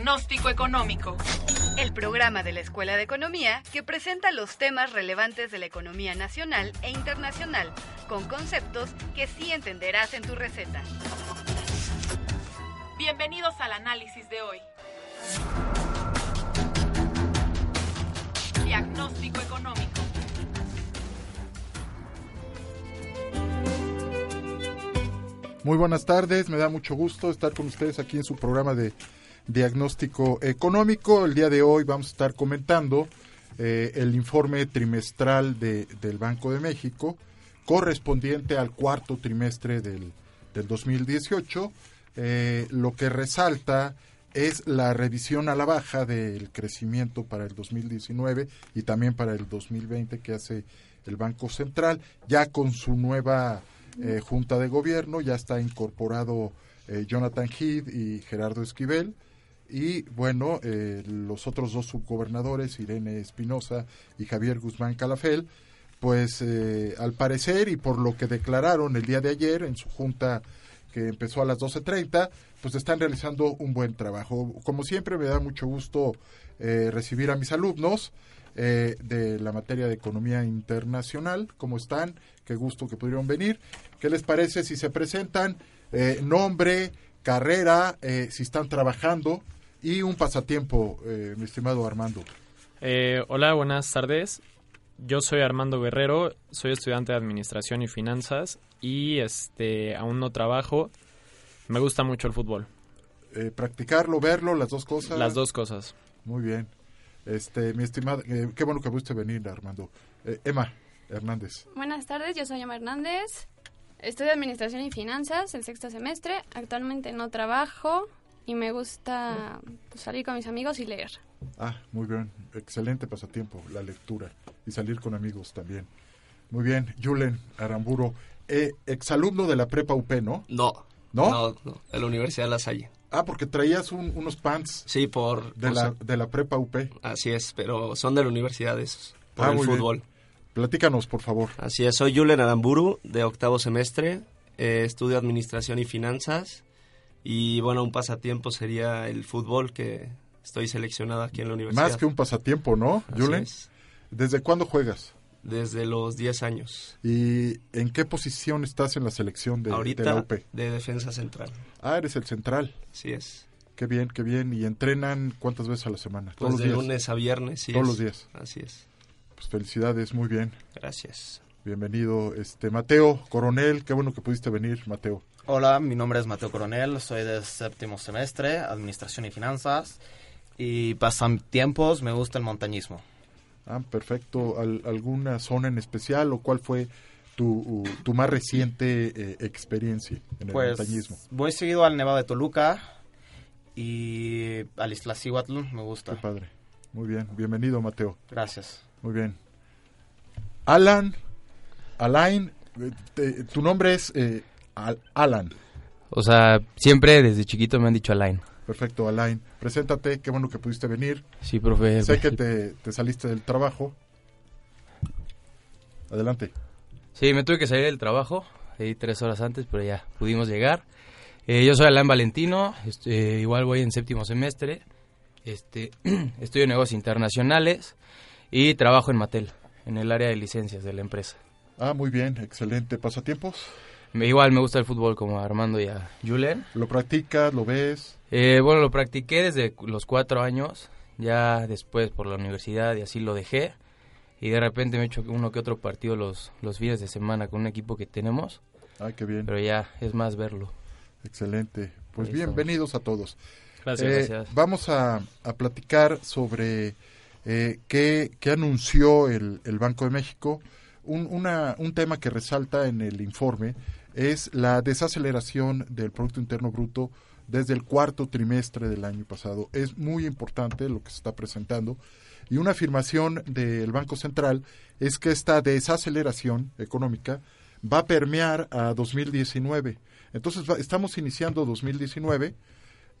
Diagnóstico Económico el programa de la Escuela de Economía que presenta los temas relevantes de la economía nacional e internacional, con conceptos que sí entenderás en tu receta. Bienvenidos al análisis de hoy. Diagnóstico Económico. Muy buenas tardes, me da mucho gusto estar con ustedes aquí en su programa de diagnóstico económico. El día de hoy vamos a estar comentando eh, el informe trimestral de, del Banco de México correspondiente al cuarto trimestre del, del 2018. Eh, lo que resalta es la revisión a la baja del crecimiento para el 2019 y también para el 2020 que hace el Banco Central, ya con su nueva eh, junta de gobierno, ya está incorporado Jonathan Heath y Gerardo Esquivel y bueno, eh, los otros dos subgobernadores, Irene Espinosa y Javier Guzmán Calafel, pues eh, al parecer y por lo que declararon el día de ayer en su junta que empezó a las 12.30, pues están realizando un buen trabajo. Como siempre, me da mucho gusto eh, recibir a mis alumnos de la materia de economía internacional. ¿Cómo están? Qué gusto que pudieron venir. ¿Qué les parece si se presentan nombre, carrera, si están trabajando? Y un pasatiempo, eh, mi estimado Armando. Eh, hola, buenas tardes. Yo soy Armando Guerrero, soy estudiante de Administración y Finanzas y este aún no trabajo. Me gusta mucho el fútbol. Eh, practicarlo, verlo, las dos cosas. Las dos cosas. Muy bien. Este, mi estimado, qué bueno que pudiste venir, Armando. Emma Hernández. Buenas tardes, yo soy Emma Hernández. Estudio Administración y Finanzas, el sexto semestre. Actualmente no trabajo, y me gusta pues, salir con mis amigos y leer. Ah, muy bien. Excelente pasatiempo, la lectura y salir con amigos también. Muy bien. Julen Aramburo, eh, exalumno de la prepa UP, ¿no? No. ¿No? No, de la Universidad de La Salle. Ah, porque traías unos pants. Sí, por... De, la, de la prepa UP. Así es, pero son de la universidad esos, por ah, el fútbol. Platícanos, por favor. Así es, soy Julen Aramburu, de octavo semestre, eh, estudio Administración y Finanzas y bueno, un pasatiempo sería el fútbol, que estoy seleccionado aquí en la universidad. Más que un pasatiempo, ¿no, Julen? ¿Desde cuándo juegas? Desde los 10 años. ¿Y en qué posición estás en la selección de, Ahorita, de la UP? De defensa central. Ah, eres el central. Sí es. Qué bien, qué bien. ¿Y entrenan cuántas veces a la semana? Pues de lunes a viernes, sí. Todos los días. Así es. Pues felicidades, muy bien. Gracias. Bienvenido, este Mateo Coronel. Qué bueno que pudiste venir, Mateo. Hola, mi nombre es Mateo Coronel, soy del séptimo semestre, Administración y Finanzas, y pasan tiempos, me gusta el montañismo. Ah, perfecto. ¿Alguna zona en especial o cuál fue tu, tu más reciente eh, experiencia en el pues, montañismo? Voy seguido al Nevado de Toluca y al Iztaccíhuatl, me gusta. Qué padre. Muy bien, bienvenido Mateo. Gracias. Muy bien. Alan, Alain, eh, tu nombre es eh, Alan. O sea, siempre desde chiquito me han dicho Alain. Perfecto, Alain. Preséntate, qué bueno que pudiste venir. Sí, profe. Sé que te, saliste del trabajo. Adelante. Sí, me tuve que salir del trabajo, ahí tres horas antes, pero ya pudimos llegar. Eh, yo soy Alain Valentino, este, igual voy en séptimo semestre, este, estudio negocios internacionales y trabajo en Mattel, en el área de licencias de la empresa. Ah, muy bien, excelente. ¿Pasatiempos? Igual me gusta el fútbol como a Armando y a Julen. ¿Lo practicas? ¿Lo ves? Eh, bueno, lo practiqué desde los cuatro años, ya después por la universidad y así lo dejé. Y de repente me he hecho uno que otro partido los, los fines de semana con un equipo que tenemos. Ah, qué bien. Pero ya es más verlo. Excelente. Pues bienvenidos a todos. Gracias, eh, gracias. Vamos a, a platicar sobre eh, qué, qué, anunció el, el Banco de México. Un, una, un tema que resalta en el informe es la desaceleración del Producto Interno Bruto desde el cuarto trimestre del año pasado. Es muy importante lo que se está presentando. Y una afirmación del Banco Central es que esta desaceleración económica va a permear a 2019. Entonces estamos iniciando 2019,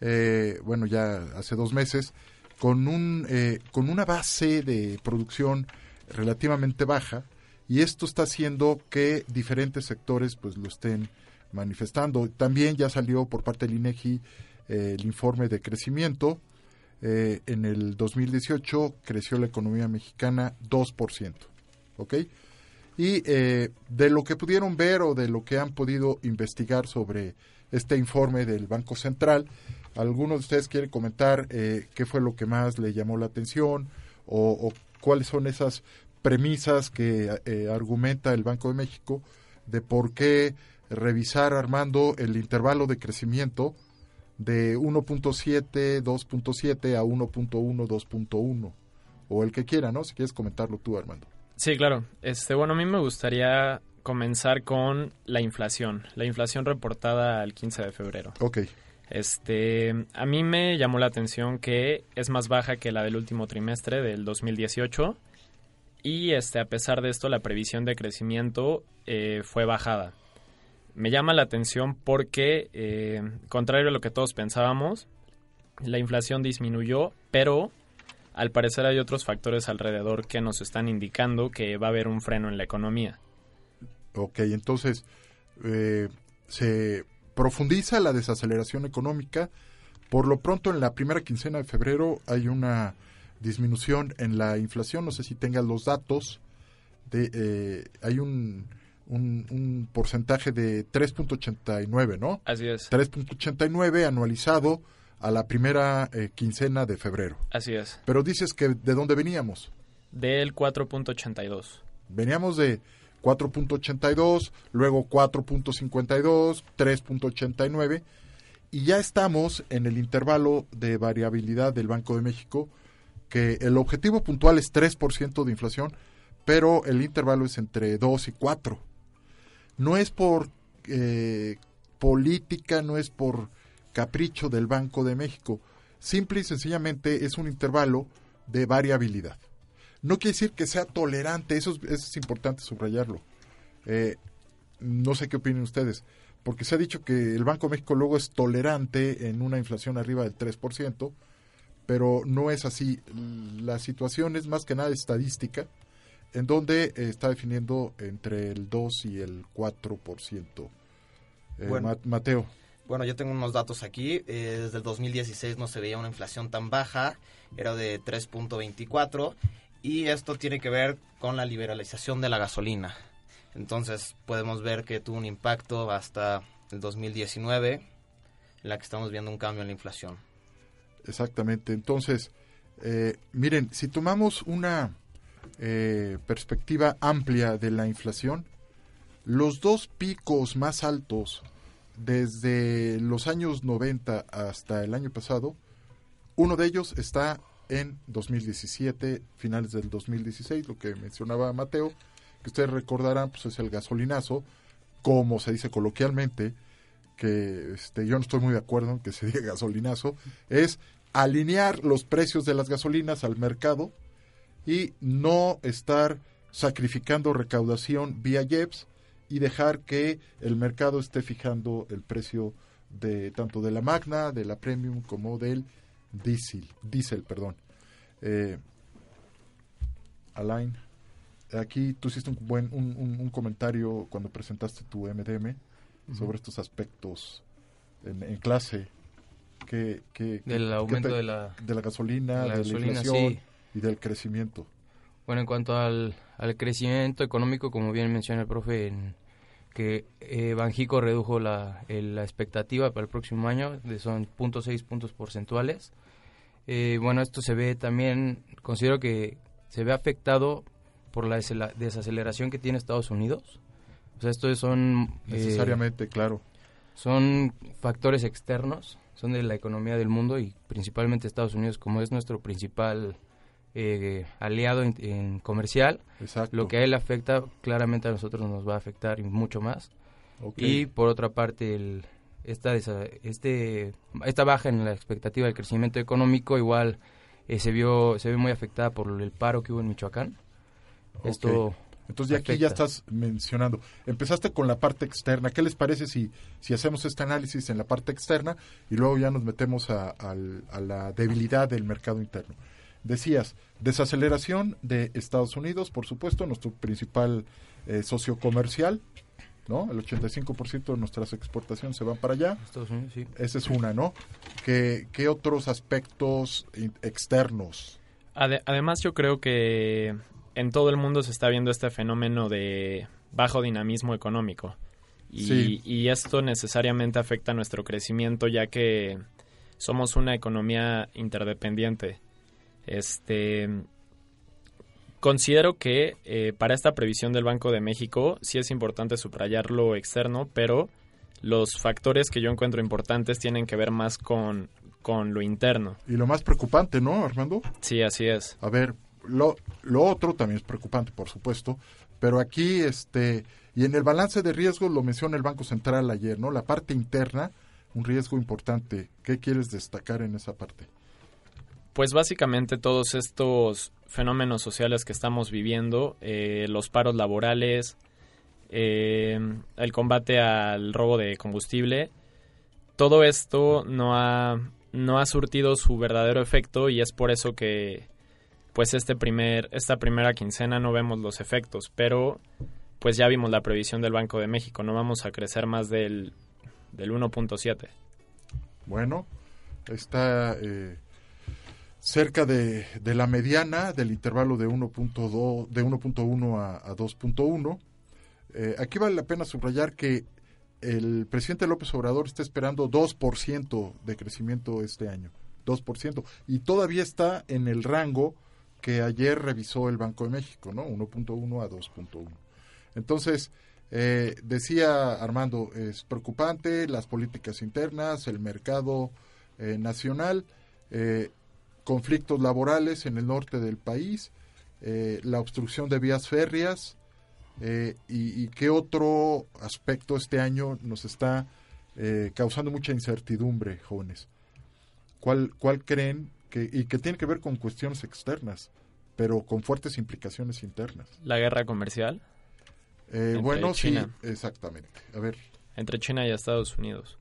eh, bueno, ya hace dos meses, con, un, eh, con una base de producción relativamente baja y esto está haciendo que diferentes sectores pues lo estén manifestando. También ya salió por parte del INEGI eh, el informe de crecimiento. Eh, en el 2018 creció la economía mexicana 2%. ¿Ok? Y eh, de lo que pudieron ver o de lo que han podido investigar sobre este informe del Banco Central, ¿alguno de ustedes quiere comentar qué fue lo que más le llamó la atención o, o cuáles son esas premisas que argumenta el Banco de México de por qué revisar, Armando, el intervalo de crecimiento de 1.7, 2.7 a 1.1, 2.1 o el que quiera, ¿no? Si quieres comentarlo tú, Armando. Sí, claro. Este, bueno, a mí me gustaría comenzar con la inflación, la inflación reportada al 15 de febrero. Ok. Este, a mí me llamó la atención que es más baja que la del último trimestre del 2018 y este, a pesar de esto la previsión de crecimiento eh, fue bajada me llama la atención porque, eh, contrario a lo que todos pensábamos, la inflación disminuyó, pero al parecer hay otros factores alrededor que nos están indicando que va a haber un freno en la economía. Ok, entonces eh, se profundiza la desaceleración económica. Por lo pronto, en la primera quincena de febrero hay una disminución en la inflación. No sé si tengan los datos. De, eh, hay un un, porcentaje de 3.89, ¿no? Así es. 3.89 anualizado a la primera eh, quincena de febrero. Así es. Pero dices que ¿de dónde veníamos? Del 4.82. Veníamos de 4.82, luego 4.52, 3.89 y ya estamos en el intervalo de variabilidad del Banco de México que el objetivo puntual es 3% de inflación, pero el intervalo es entre 2 y 4 no es por eh, política, no es por capricho del Banco de México. Simple y sencillamente es un intervalo de variabilidad. No quiere decir que sea tolerante, eso es, importante subrayarlo. Eh, no sé qué opinan ustedes, porque se ha dicho que el Banco de México luego es tolerante en una inflación arriba del 3%, pero no es así. La situación es más que nada estadística en donde eh, está definiendo entre el 2 y el 4%. Eh, bueno, Mateo. Bueno, yo tengo unos datos aquí. Eh, desde el 2016 no se veía una inflación tan baja, era de 3.24 y esto tiene que ver con la liberalización de la gasolina. Entonces podemos ver que tuvo un impacto hasta el 2019 en la que estamos viendo un cambio en la inflación. Exactamente. Entonces, miren, si tomamos una eh, perspectiva amplia de la inflación, los dos picos más altos desde los años 90 hasta el año pasado, uno de ellos está en 2017, finales del 2016, lo que mencionaba Mateo, que ustedes recordarán, pues es el gasolinazo, como se dice coloquialmente, que este, yo no estoy muy de acuerdo en que se diga gasolinazo, es alinear los precios de las gasolinas al mercado y no estar sacrificando recaudación vía JEPS y dejar que el mercado esté fijando el precio de tanto de la Magna, de la Premium como del Diesel, diesel perdón. Eh, Alain, aquí tú hiciste un buen un, comentario cuando presentaste tu MDM sobre estos aspectos en, clase que, que del aumento de, la, de la gasolina, de la inflación y del crecimiento. Bueno, en cuanto al, al crecimiento económico, como bien menciona el profe, en, que eh, Banjico redujo la, la, expectativa para el próximo año, de son 0.6 puntos porcentuales. Eh, bueno, esto se ve también, considero que se ve afectado por la desaceleración que tiene Estados Unidos. O sea, estos son... Eh, Necesariamente, claro. Son factores externos, son de la economía del mundo y principalmente Estados Unidos, como es nuestro principal eh, aliado en, comercial, lo que a él afecta claramente a nosotros nos va a afectar y mucho más. Ok. Y por otra parte, el, esta, este, esta baja en la expectativa de crecimiento económico igual eh, se vio se ve muy afectada por el paro que hubo en Michoacán. Esto Ok. Entonces ya aquí ya estás mencionando. Empezaste con la parte externa. ¿Qué les parece si, si hacemos este análisis en la parte externa y luego ya nos metemos a, la debilidad del mercado interno? Decías, desaceleración de Estados Unidos, por supuesto, nuestro principal eh, socio comercial, ¿no? El 85% de nuestras exportaciones se van para allá. Estados Unidos, sí. Esa es una, ¿no? ¿Qué, qué otros aspectos externos? Ade- además, yo creo que en todo el mundo se está viendo este fenómeno de bajo dinamismo económico. Y, Sí. y esto necesariamente afecta nuestro crecimiento ya que somos una economía interdependiente. Este considero que eh, para esta previsión del Banco de México sí es importante subrayar lo externo, pero los factores que yo encuentro importantes tienen que ver más con, con lo interno. Y lo más preocupante, ¿no, Armando? Sí, así es. A ver, lo, lo otro también es preocupante, por supuesto, pero aquí, este, y en el balance de riesgo lo menciona el Banco Central ayer, ¿no? La parte interna, un riesgo importante. ¿Qué quieres destacar en esa parte? Pues básicamente todos estos fenómenos sociales que estamos viviendo, eh, los paros laborales, eh, el combate al robo de combustible, todo esto no ha, no ha surtido su verdadero efecto y es por eso que pues este primer, esta primera quincena no vemos los efectos, pero pues ya vimos la previsión del Banco de México, no vamos a crecer más del, del 1.7. Bueno, está eh, cerca de, de la mediana del intervalo de 1.2 de 1.1 a, a 2.1. Eh, aquí vale la pena subrayar que el presidente López Obrador está esperando 2% de crecimiento este año. 2%. Y todavía está en el rango que ayer revisó el Banco de México, ¿no? 1.1 a 2.1. Entonces, eh, decía Armando, es preocupante las políticas internas, el mercado eh, nacional, eh, conflictos laborales en el norte del país, la obstrucción de vías férreas y, y qué otro aspecto este año nos está causando mucha incertidumbre, jóvenes. ¿Cuál, cuál creen que, y que tiene que ver con cuestiones externas, pero con fuertes implicaciones internas? La guerra comercial Eh, Entre bueno, China. sí, exactamente. A ver, entre China y Estados Unidos.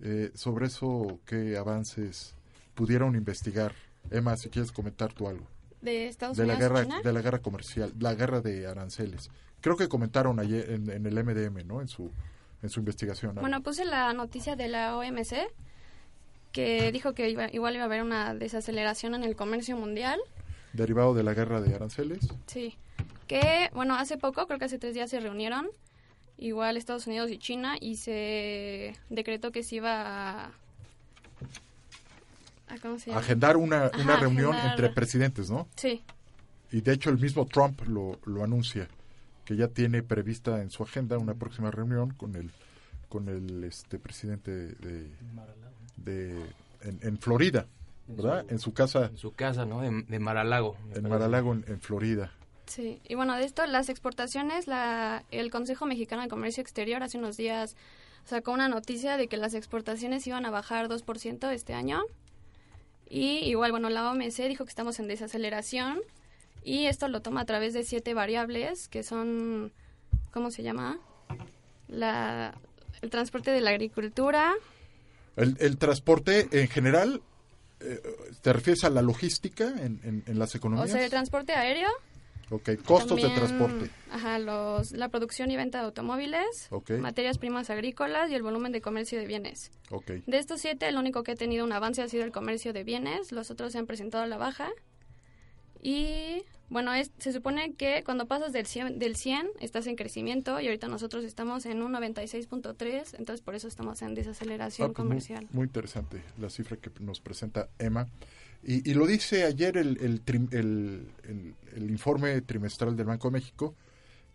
eh, sobre eso, ¿qué avances pudieron investigar? Emma, si quieres comentar tú algo. de Estados De la Unidos guerra, China. de la guerra comercial, la guerra de aranceles. Creo que comentaron ayer en, en el MDM, ¿no? En su, en su investigación. Bueno, puse la noticia de la OMC que dijo que iba- igual iba a haber una desaceleración en el comercio mundial. Derivado de la guerra de aranceles. Sí. Que, bueno, hace poco, creo que hace tres días se reunieron, igual Estados Unidos y China, y se decretó que se iba a... a- ¿Cómo se llama? Agendar una, Ajá, una reunión agendar- entre presidentes, ¿no? Sí, Y de hecho el mismo Trump lo, lo anuncia, que ya tiene prevista en su agenda una próxima reunión con el con el este presidente de, de en, en Florida, ¿verdad? En su casa En su casa, ¿no? De, de Maralago. en. Maralago, en, en Florida. sí. Y bueno, de esto, las exportaciones, la, el Consejo Mexicano de Comercio Exterior hace unos días sacó una noticia de que las exportaciones iban a bajar 2% este año. Y igual, bueno, la OMC dijo que estamos en desaceleración y esto lo toma a través de siete variables que son, ¿cómo se llama? La, el transporte de la agricultura, El, el transporte en general, eh, ¿te refieres a la logística en, en, en las o economías? sea, el transporte aéreo. ok, costos de transporte. Ajá, los, la producción y venta de automóviles, Ok, materias primas agrícolas y el volumen de comercio de bienes. ok. De estos siete, el único que ha tenido un avance ha sido el comercio de bienes, los otros se han presentado a la baja. Y bueno, es, se supone que cuando pasas del 100, del 100 estás en crecimiento y ahorita nosotros estamos en un 96.3, entonces por eso estamos en desaceleración Ah, pues comercial. Muy, interesante la cifra que nos presenta Emma. Y, y lo dice ayer el, el, el- el- informe trimestral del Banco de México,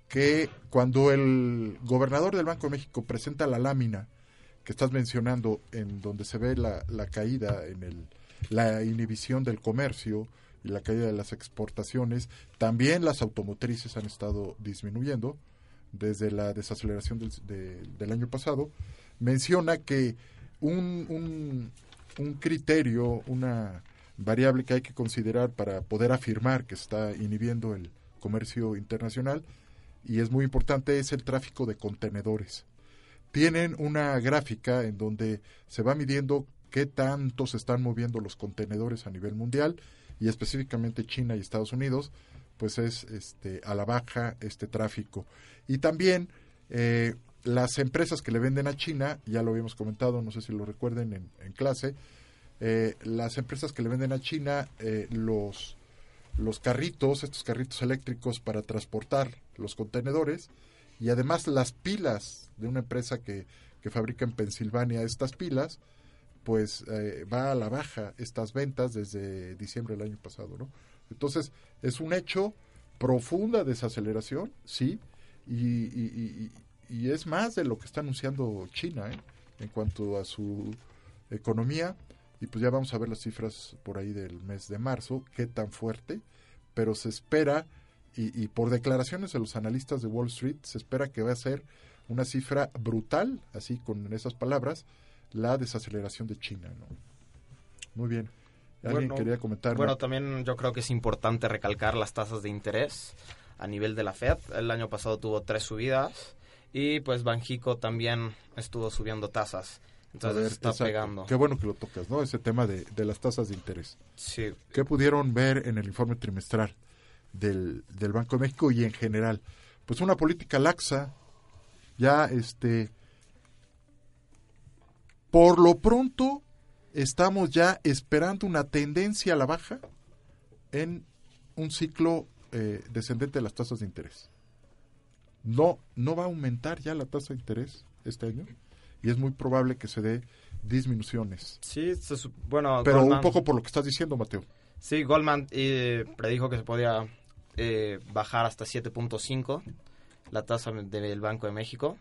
que cuando el gobernador del Banco de México presenta la lámina que estás mencionando, en donde se ve la, la caída en el, la inhibición del comercio la caída de las exportaciones, también las automotrices han estado disminuyendo, desde la desaceleración del, de- del año pasado, menciona que un, un, un criterio, una variable que hay que considerar para poder afirmar que está inhibiendo el comercio internacional, y es muy importante, es el tráfico de contenedores. Tienen una gráfica en donde se va midiendo qué tanto se están moviendo los contenedores a nivel mundial y específicamente China y Estados Unidos, pues es este, a la baja este tráfico. Y también eh, las empresas que le venden a China, ya lo habíamos comentado, no sé si lo recuerden en, clase, eh, las empresas que le venden a China eh, los, los carritos, estos carritos eléctricos para transportar los contenedores y además las pilas de una empresa que, que fabrica en Pensilvania estas pilas, pues eh, va a la baja estas ventas desde diciembre del año pasado, ¿no? Entonces, es un hecho profunda desaceleración, sí, y, y, es más de lo que está anunciando China ¿eh? en cuanto a su economía. Y pues ya vamos a ver las cifras por ahí del mes de marzo, qué tan fuerte, pero se espera, y por declaraciones de los analistas de Wall Street, se espera que va a ser una cifra brutal, así con esas palabras, la desaceleración de China. ¿no? Muy bien. ¿Alguien Bueno, quería comentar? Bueno, también yo creo que es importante recalcar las tasas de interés a nivel de la Fed. El año pasado tuvo tres subidas y pues Banjico también estuvo subiendo tasas. Entonces ver, está exacto. pegando. Qué bueno que lo tocas, ¿no? Ese tema de, de las tasas de interés. Sí. ¿Qué pudieron ver en el informe trimestral del, del Banco de México y en general? Pues una política laxa, ya este... Por lo pronto, estamos ya esperando una tendencia a la baja en un ciclo eh, descendente de las tasas de interés. No, no va a aumentar ya la tasa de interés este año y es muy probable que se dé disminuciones. Sí, se bueno, Pero Goldman- un poco por lo que estás diciendo, Mateo. Sí, Goldman eh, predijo que se podía eh, bajar hasta 7.5 la tasa del Banco de México.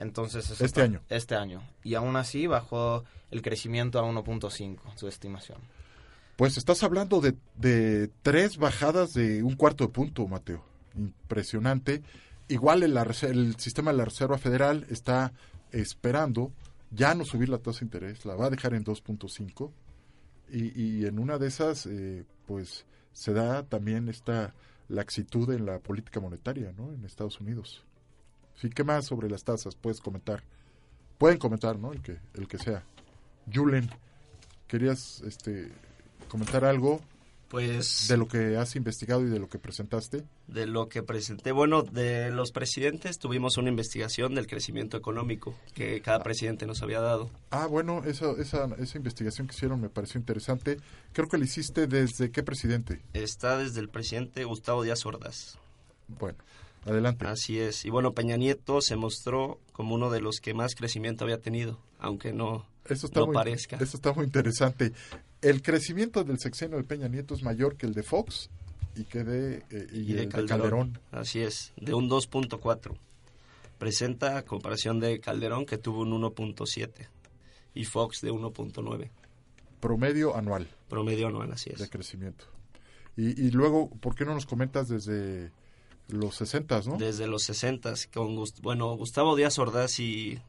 Entonces Este está- año. Este año. Y aún así bajó el crecimiento a 1.5, su estimación. Pues estás hablando de, de tres bajadas de un cuarto de punto, Mateo. Impresionante. Igual el, el sistema de la Reserva Federal está esperando ya no subir la tasa de interés, la va a dejar en 2.5 y, y en una de esas, eh, pues se da también esta laxitud en la política monetaria, ¿no? En Estados Unidos. Sí, ¿qué más sobre las tasas puedes comentar? Pueden comentar, ¿no? El que, el que sea. Julen, ¿querías este, comentar algo Pues de lo que has investigado y de lo que presentaste? de lo que presenté, bueno, de los presidentes tuvimos una investigación del crecimiento económico que cada presidente nos había dado. Ah, bueno, esa, esa, esa investigación que hicieron me pareció interesante. Creo que la hiciste desde qué presidente. Está desde el presidente Gustavo Díaz Ordaz. Bueno, adelante. Así es. Y bueno, Peña Nieto se mostró como uno de los que más crecimiento había tenido, aunque no, Eso está, no muy, parezca. eso está muy interesante. El crecimiento del sexenio de Peña Nieto es mayor que el de Fox y que de, eh, y y de el de Calderón. Así es, de un 2.4. Presenta a comparación de Calderón que tuvo un 1.7 y Fox de 1.9. Promedio anual Promedio anual, así de es. crecimiento. Y, y luego, ¿por qué no nos comentas desde los 60, no? Desde los 60 con bueno, Gustavo Díaz Ordaz y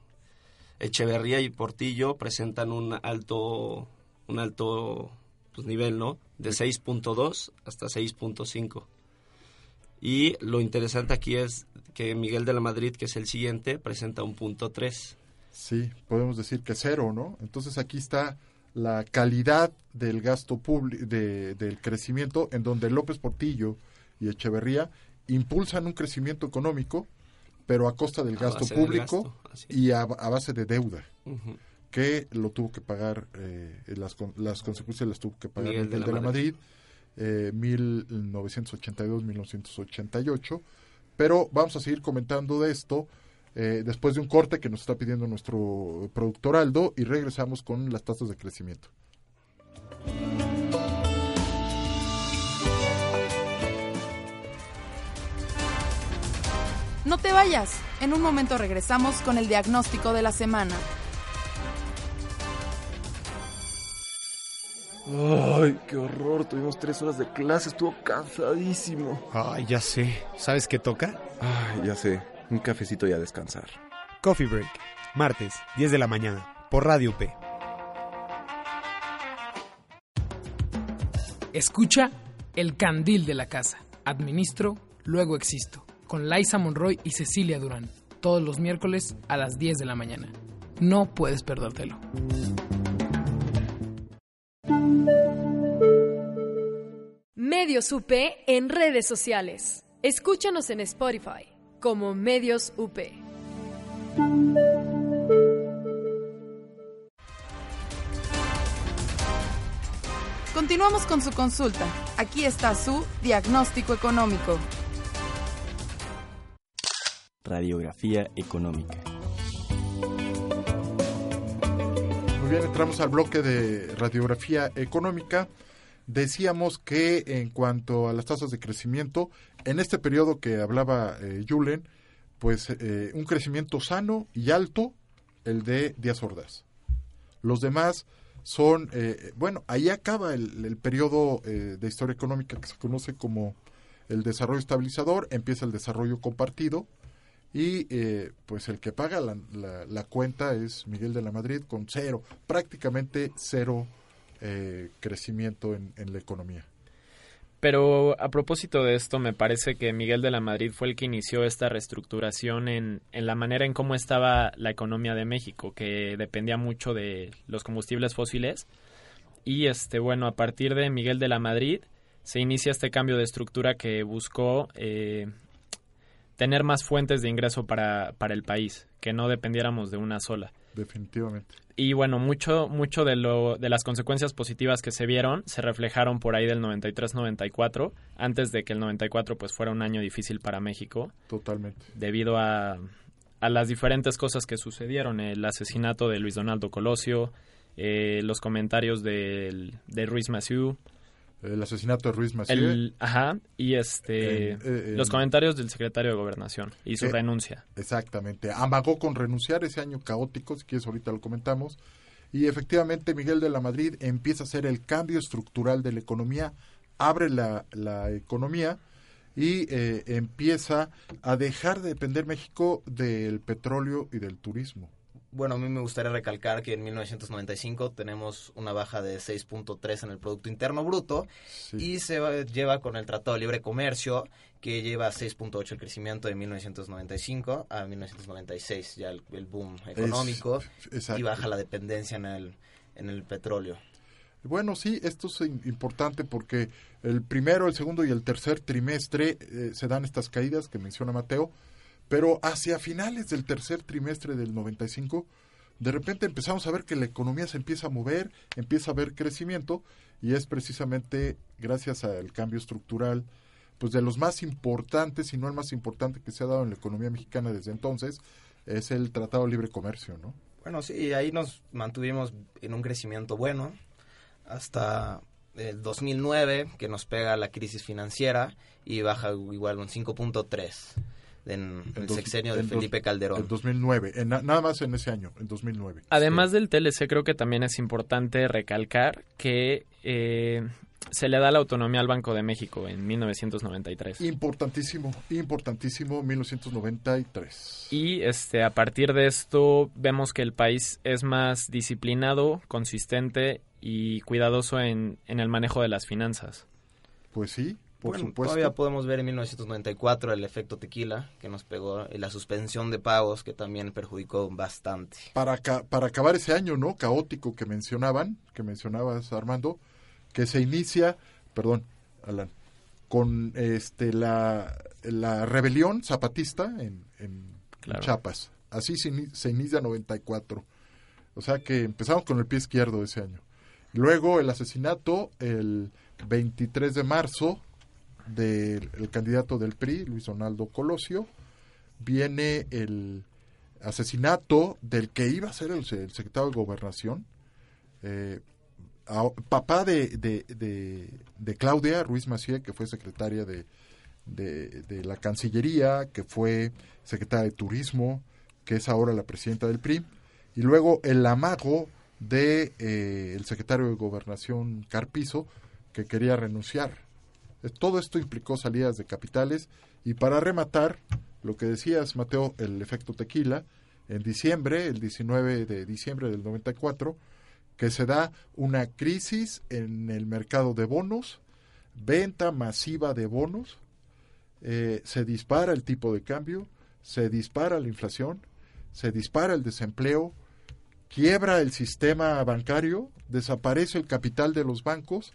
Echeverría y Portillo presentan un alto un alto pues, nivel, ¿no? De 6.2 hasta 6.5. Y lo interesante aquí es que Miguel de la Madrid, que es el siguiente, presenta un punto 3. Sí, podemos decir que cero, ¿no? Entonces aquí está la calidad del gasto público, de, del crecimiento, en donde López Portillo y Echeverría impulsan un crecimiento económico, pero a costa del A gasto del público gasto, y a, a base de deuda, que lo tuvo que pagar, eh, las, las consecuencias las tuvo que pagar Miguel de de la la Madrid, eh, 1982-1988. Pero vamos a seguir comentando de esto eh, después de un corte que nos está pidiendo nuestro productor Aldo y regresamos con las tasas de crecimiento. No te vayas. En un momento regresamos con el diagnóstico de la semana. Ay, qué horror. Tuvimos tres horas de clase. Estuvo cansadísimo. Ay, ya sé. ¿Sabes qué toca? Ay, ya sé. un cafecito y a descansar. Coffee Break, martes, 10 de la mañana, por Radio P. Escucha El Candil de la Casa. Administro, luego existo. Con Liza Monroy y Cecilia Durán. Todos los miércoles a las 10 de la mañana. No puedes perdértelo. Medios UP en redes sociales. Escúchanos en Spotify como Medios UP. Continuamos con su consulta. Aquí está su diagnóstico económico. Radiografía económica. Muy bien, entramos al bloque de radiografía económica. Decíamos que en cuanto a las tasas de crecimiento, en este periodo que hablaba eh, Julen, pues eh, un crecimiento sano y alto, el de Díaz Ordaz. Los demás son, eh, bueno, ahí acaba el, el periodo eh, de historia económica que se conoce como el desarrollo estabilizador, empieza el desarrollo compartido y eh, pues el que paga la, cuenta es Miguel de la Madrid con cero, prácticamente cero eh, crecimiento en, en la economía. Pero a propósito de esto, me parece que Miguel de la Madrid fue el que inició esta reestructuración en, en, la manera en cómo estaba la economía de México, que dependía mucho de los combustibles fósiles. Y este, bueno, a partir de Miguel de la Madrid se inicia este cambio de estructura que buscó eh, tener más fuentes de ingreso para, para el país, que no dependiéramos de una sola. Definitivamente. Y bueno, mucho, mucho de, lo, de las consecuencias positivas que se vieron se reflejaron por ahí del 93-94, antes de que el 94 pues fuera un año difícil para México. Totalmente. Debido a, a las diferentes cosas que sucedieron, el asesinato de Luis Donaldo Colosio, eh, los comentarios de, de Ruiz Massieu, el asesinato de Ruiz Massieu. El, ajá, y este, eh, eh, los comentarios del secretario de Gobernación y su eh, renuncia. Exactamente, amagó con renunciar ese año caótico, si quieres ahorita lo comentamos, y efectivamente Miguel de la Madrid empieza a hacer el cambio estructural de la economía, abre la, la economía y eh, empieza a dejar de depender México del petróleo y del turismo. Bueno, a mí me gustaría recalcar que en 1995 tenemos una baja de 6.3 en el Producto Interno Bruto sí. y se va, lleva con el Tratado de Libre Comercio que lleva 6.8 el crecimiento de 1995 a 1996, ya el, el boom económico es, y baja la dependencia en el, en el petróleo. Bueno, sí, esto es importante porque el primero, el segundo y el tercer trimestre eh, se dan estas caídas que menciona Mateo, pero hacia finales del tercer trimestre del 95, de repente empezamos a ver que la economía se empieza a mover, empieza a haber crecimiento, y es precisamente gracias al cambio estructural, pues de los más importantes, si no el más importante que se ha dado en la economía mexicana desde entonces, es el Tratado de Libre Comercio, ¿no? Bueno, sí, ahí nos mantuvimos en un crecimiento bueno hasta el 2009, que nos pega la crisis financiera y baja igual un 5.3 en el, el dos, sexenio de Felipe dos, Calderón. En 2009, en, nada más en ese año, en 2009. Además sí. del TLC, creo que también es importante recalcar que eh, se le da la autonomía al Banco de México en 1993. Importantísimo, importantísimo, 1993. Y este, a partir de esto vemos que el país es más disciplinado, consistente y cuidadoso en, en el manejo de las finanzas. Pues sí, por bueno, supuesto. Todavía podemos ver en 1994 el efecto tequila que nos pegó y la suspensión de pagos que también perjudicó bastante. Para, para acabar ese año, ¿no? Caótico que mencionaban, que mencionabas Armando, que se inicia, perdón, Alan, con este la, la rebelión zapatista en, en claro. Chiapas. Así se, se inicia 94. O sea que empezamos con el pie izquierdo ese año. Luego el asesinato el 23 de marzo del el candidato del PRI, Luis Donaldo Colosio. Viene el asesinato del que iba a ser el, secretario de Gobernación, eh, papá de, de, Claudia Ruiz Macié, que fue secretaria de, de, la Cancillería, que fue secretaria de Turismo, que es ahora la presidenta del PRI, y luego el amago de eh, el secretario de Gobernación Carpizo, que quería renunciar. Todo esto implicó salidas de capitales y para rematar, lo que decías, Mateo, el efecto tequila, en diciembre, el 19 de diciembre del 94, que se da una crisis en el mercado de bonos, venta masiva de bonos, eh, se dispara el tipo de cambio, se dispara la inflación, se dispara el desempleo, quiebra el sistema bancario, desaparece el capital de los bancos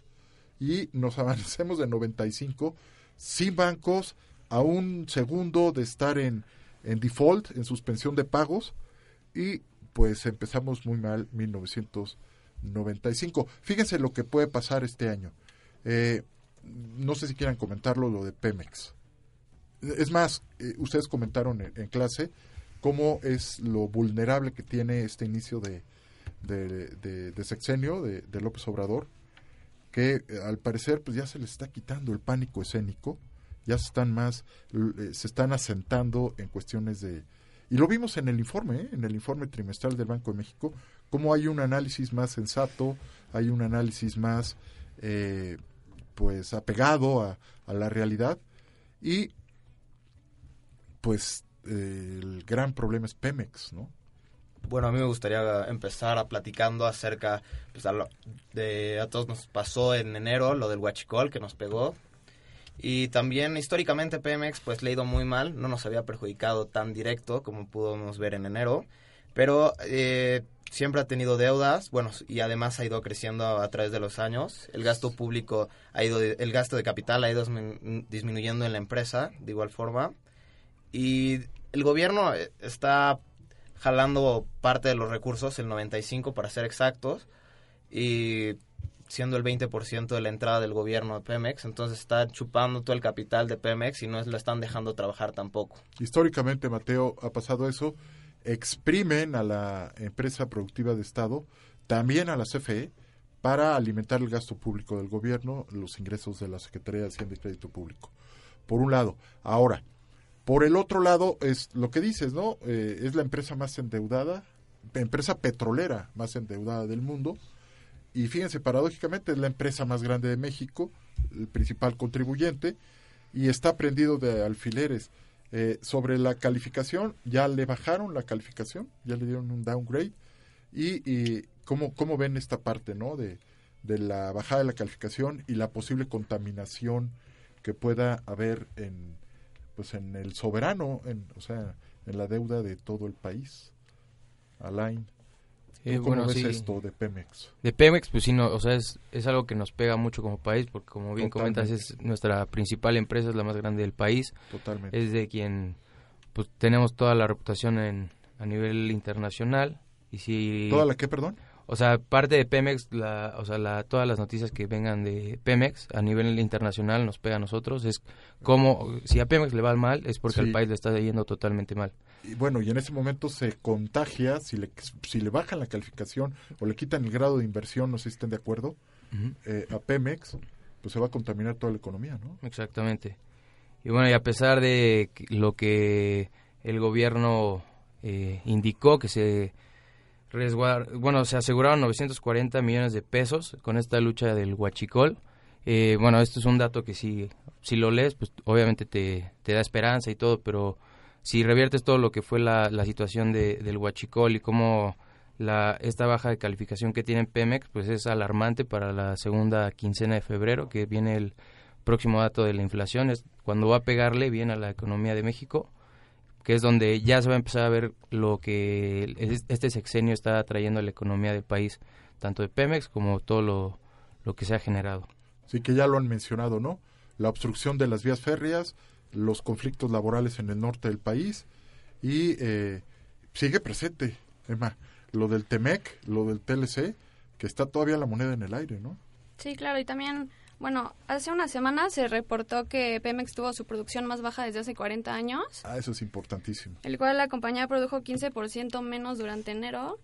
y nos avancemos de 95 sin bancos a un segundo de estar en, en default, en suspensión de pagos y pues empezamos muy mal 1995. Fíjense lo que puede pasar este año. Eh, no sé si quieran comentarlo lo de Pemex. Es más, eh, ustedes comentaron en, clase cómo es lo vulnerable que tiene este inicio de, de, sexenio de, López Obrador, que eh, al parecer pues ya se le está quitando el pánico escénico, ya se están más, eh, se están asentando en cuestiones de... Y lo vimos en el informe, ¿eh? en el informe trimestral del Banco de México, cómo hay un análisis más sensato, hay un análisis más eh, pues apegado a, a la realidad y pues el gran problema es Pemex, ¿no? Bueno, a mí me gustaría empezar a platicando acerca, pues de, a todos nos pasó en enero lo del huachicol que nos pegó. Y también históricamente Pemex pues le ha ido muy mal, no nos había perjudicado tan directo como pudimos ver en enero, pero eh, siempre ha tenido deudas, bueno, y además ha ido creciendo a, a, través de los años. El gasto público ha ido, el gasto de capital ha ido disminuyendo en la empresa de igual forma. Y el gobierno está jalando parte de los recursos, el 95 para ser exactos, y siendo el 20% de la entrada del gobierno de Pemex, entonces está chupando todo el capital de Pemex y no lo están dejando trabajar tampoco. Históricamente, Mateo, ha pasado eso, exprimen a la empresa productiva de Estado, también a la CFE, para alimentar el gasto público del gobierno, los ingresos de la Secretaría de Hacienda y Crédito Público. Por un lado. Ahora, por el otro lado, es lo que dices, ¿no? Eh, es la empresa más endeudada, empresa petrolera más endeudada del mundo. Y fíjense, paradójicamente es la empresa más grande de México, el principal contribuyente, y está prendido de alfileres. Eh, sobre la calificación, ya le bajaron la calificación, ya le dieron un downgrade. Y, ¿cómo, ¿cómo ven esta parte, ¿no? De, de la bajada de la calificación y la posible contaminación que pueda haber en pues en el soberano, en, o sea, en la deuda de todo el país. Alain. Eh, ¿Cómo bueno, ves sí. esto de Pemex? De Pemex, pues sí, no, o sea, es, es algo que nos pega mucho como país, porque como bien Totalmente. comentas, es nuestra principal empresa, es la más grande del país. Totalmente. Es de quien, pues tenemos toda la reputación en, a nivel internacional. Y si, ¿Toda la qué, perdón? O sea, parte de Pemex, la, o sea, la, todas las noticias que vengan de Pemex a nivel internacional nos pega a nosotros. Es como, si a Pemex le va mal, es porque Sí. al país le está yendo totalmente mal. Y bueno, y en ese momento se contagia, si le, si le bajan la calificación o le quitan el grado de inversión, no sé si estén de acuerdo, eh, a Pemex, pues se va a contaminar toda la economía, ¿no? Exactamente. Y bueno, y a pesar de lo que el gobierno eh, indicó, que se resguar- bueno, se aseguraron 940 millones de pesos con esta lucha del huachicol. Eh, bueno, esto es un dato que si, si lo lees, pues obviamente te, te da esperanza y todo, pero si reviertes todo lo que fue la, la situación de, del huachicol y cómo la, esta baja de calificación que tiene Pemex, pues es alarmante para la segunda quincena de febrero, que viene el próximo dato de la inflación, es cuando va a pegarle bien a la economía de México, que es donde ya se va a empezar a ver lo que es- este sexenio está trayendo a la economía del país, tanto de Pemex como todo lo, lo que se ha generado. Sí que ya lo han mencionado, ¿no? La obstrucción de las vías férreas, los conflictos laborales en el norte del país y eh, sigue presente, Emma, lo del TEMEC, lo del TLC, que está todavía la moneda en el aire, ¿no? Sí, claro, y también, bueno, hace una semana se reportó que Pemex tuvo su producción más baja desde hace 40 años, Ah, eso es importantísimo. el cual la compañía produjo 15% menos durante enero.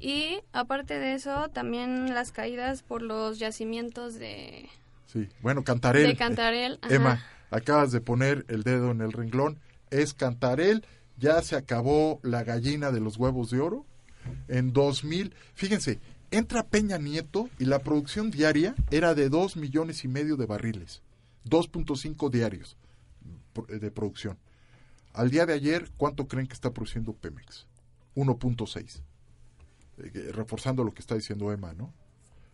Y aparte de eso, también las caídas por los yacimientos de, Sí, bueno, Cantarel. de Cantarel. ajá. Emma, acabas de poner el dedo en el renglón. Es Cantarel, ya se acabó la gallina de los huevos de oro. En 2000, fíjense, entra Peña Nieto y la producción diaria era de 2 millones y medio de barriles. 2.5 diarios por- de producción. Al día de ayer, ¿cuánto creen que está produciendo Pemex? 1.6. Eh, reforzando lo que está diciendo Emma, ¿no?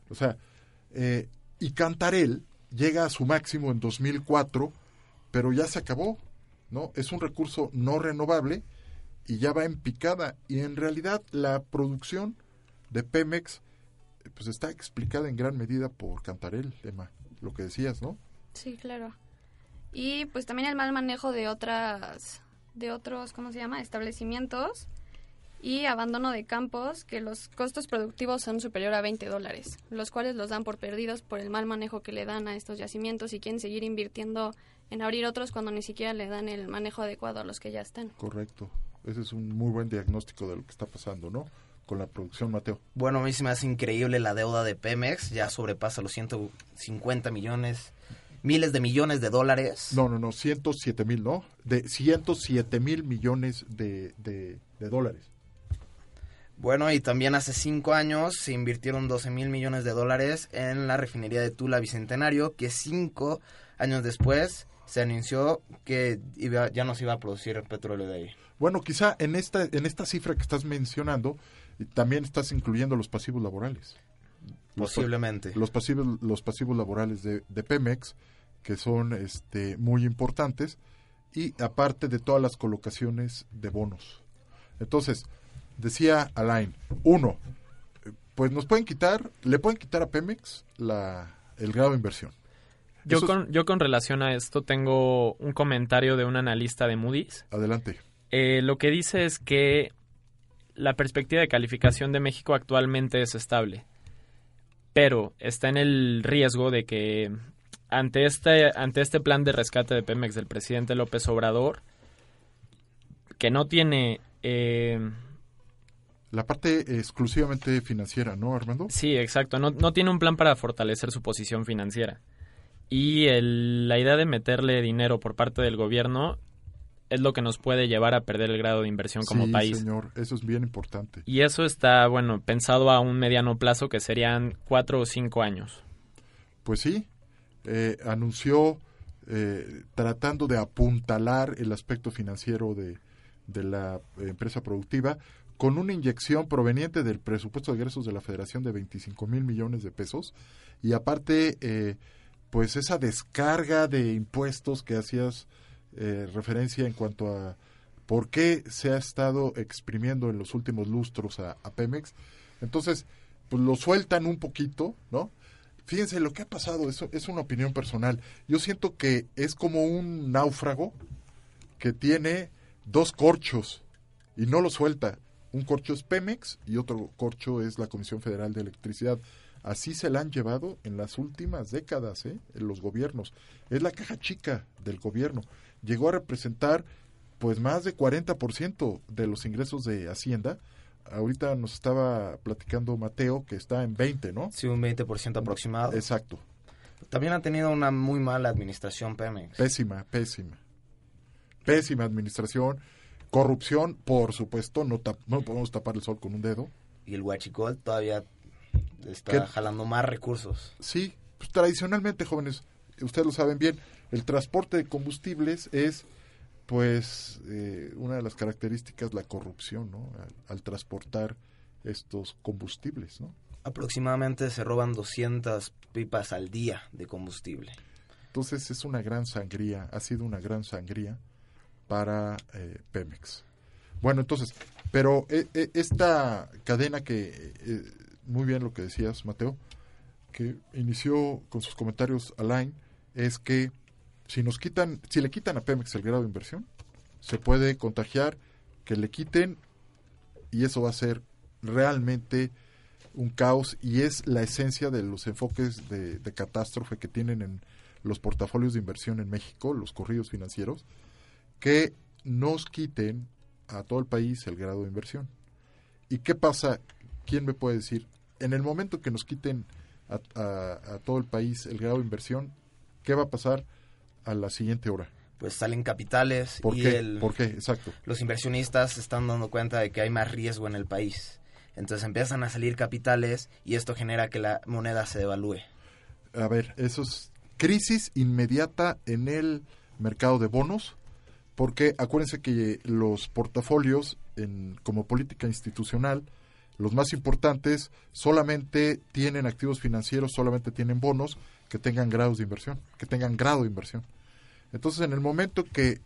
O sea, eh, y Cantarel llega a su máximo en 2004, pero ya se acabó, ¿no? Es un recurso no renovable y ya va en picada. Y en realidad la producción de Pemex eh, pues está explicada en gran medida por Cantarel, Emma, lo que decías, ¿no? Sí, claro. Y pues también el mal manejo de otras, de otros, ¿cómo se llama? Establecimientos y abandono de campos que los costos productivos son superior a 20 dólares, los cuales los dan por perdidos por el mal manejo que le dan a estos yacimientos y quieren seguir invirtiendo en abrir otros cuando ni siquiera le dan el manejo adecuado a los que ya están. Correcto. Ese es un muy buen diagnóstico de lo que está pasando, ¿no? Con la producción, Mateo. Bueno, a mí se me hace increíble la deuda de Pemex, ya sobrepasa los 150 millones, miles de millones de dólares. No, no, no, 107 mil, ¿no? De 107 mil millones de, de, de dólares. Bueno, y también hace cinco años se invirtieron 12 mil millones de dólares en la refinería de Tula Bicentenario, que cinco años después se anunció que iba, ya no se iba a producir el petróleo de ahí. Bueno, quizá en esta, en esta cifra que estás mencionando, también estás incluyendo los pasivos laborales. Posiblemente. Los, pasivos, los pasivos laborales de, de, Pemex, que son este, muy importantes, y aparte de todas las colocaciones de bonos. Entonces, decía Alain, uno, pues nos pueden quitar, le pueden quitar a Pemex la, el grado de inversión. Yo con, yo con relación a esto tengo un comentario de un analista de Moody's. Adelante. Eh, lo que dice es que la perspectiva de calificación de México actualmente es estable, pero está en el riesgo de que ante este, ante este plan de rescate de Pemex del presidente López Obrador, que no tiene... Eh, la parte exclusivamente financiera, ¿no, Armando? Sí, exacto. No, no tiene un plan para fortalecer su posición financiera. Y el, la idea de meterle dinero por parte del gobierno es lo que nos puede llevar a perder el grado de inversión como sí, país. señor, eso es bien importante. Y eso está, bueno, pensado a un mediano plazo que serían cuatro o cinco años. Pues sí, eh, anunció eh, tratando de apuntalar el aspecto financiero de, de la empresa productiva con una inyección proveniente del presupuesto de egresos de la Federación de 25 mil millones de pesos y aparte eh, pues esa descarga de impuestos que hacías eh, referencia en cuanto a por qué se ha estado exprimiendo en los últimos lustros a, Pemex. Entonces, pues lo sueltan un poquito, ¿no? Fíjense, lo que ha pasado, eso es una opinión personal. Yo siento que es como un náufrago que tiene dos corchos y no lo suelta. Un corcho es Pemex y otro corcho es la Comisión Federal de Electricidad. Así se la han llevado en las últimas décadas, ¿eh? en los gobiernos. Es la caja chica del gobierno. Llegó a representar pues más de 40% de los ingresos de Hacienda. Ahorita nos estaba platicando Mateo que está en 20, ¿no? Sí, un 20% aproximado. Exacto. También ha tenido una muy mala administración Pemex. Pésima, pésima. Pésima administración. Corrupción, por supuesto, no, tap no podemos tapar el sol con un dedo. Y el huachicol todavía está ¿Qué? jalando más recursos. Sí, pues, tradicionalmente, jóvenes, ustedes lo saben bien, el transporte de combustibles es, pues, eh, una de las características, la corrupción, ¿no? Al, al, transportar estos combustibles, ¿no? Aproximadamente se roban 200 pipas al día de combustible. Entonces es una gran sangría, ha sido una gran sangría para eh, Pemex. Bueno, entonces, pero eh, eh, esta cadena que, eh, muy bien lo que decías, Mateo, que inició con sus comentarios Alain, es que si nos quitan, si le quitan a Pemex el grado de inversión, se puede contagiar que le quiten y eso va a ser realmente un caos y es la esencia de los enfoques de, catástrofe que tienen en los portafolios de inversión en México, los corridos financieros, que nos quiten a todo el país el grado de inversión. ¿Y qué pasa? ¿Quién me puede decir? En el momento que nos quiten a, todo el país el grado de inversión, ¿qué va a pasar a la siguiente hora? Pues salen capitales ¿Por y qué? El, ¿Por qué? Exacto. los inversionistas se están dando cuenta de que hay más riesgo en el país. Entonces empiezan a salir capitales y esto genera que la moneda se devalúe. A ver, eso es crisis inmediata en el mercado de bonos, porque acuérdense que los portafolios en, como política institucional, los más importantes solamente tienen activos financieros, solamente tienen bonos que tengan grados de inversión, que tengan grado de inversión. Entonces, en el momento que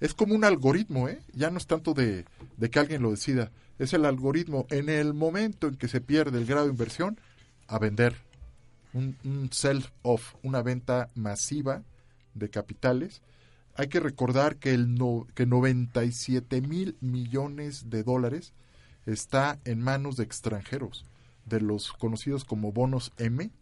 es como un algoritmo, ¿eh? ya no es tanto de, de que alguien lo decida, es el algoritmo. En el momento en que se pierde el grado de inversión, a vender. Un, un sell-off, una venta masiva de capitales. Hay que recordar que, el no, que 97 mil millones de dólares está en manos de extranjeros, de los conocidos como bonos M,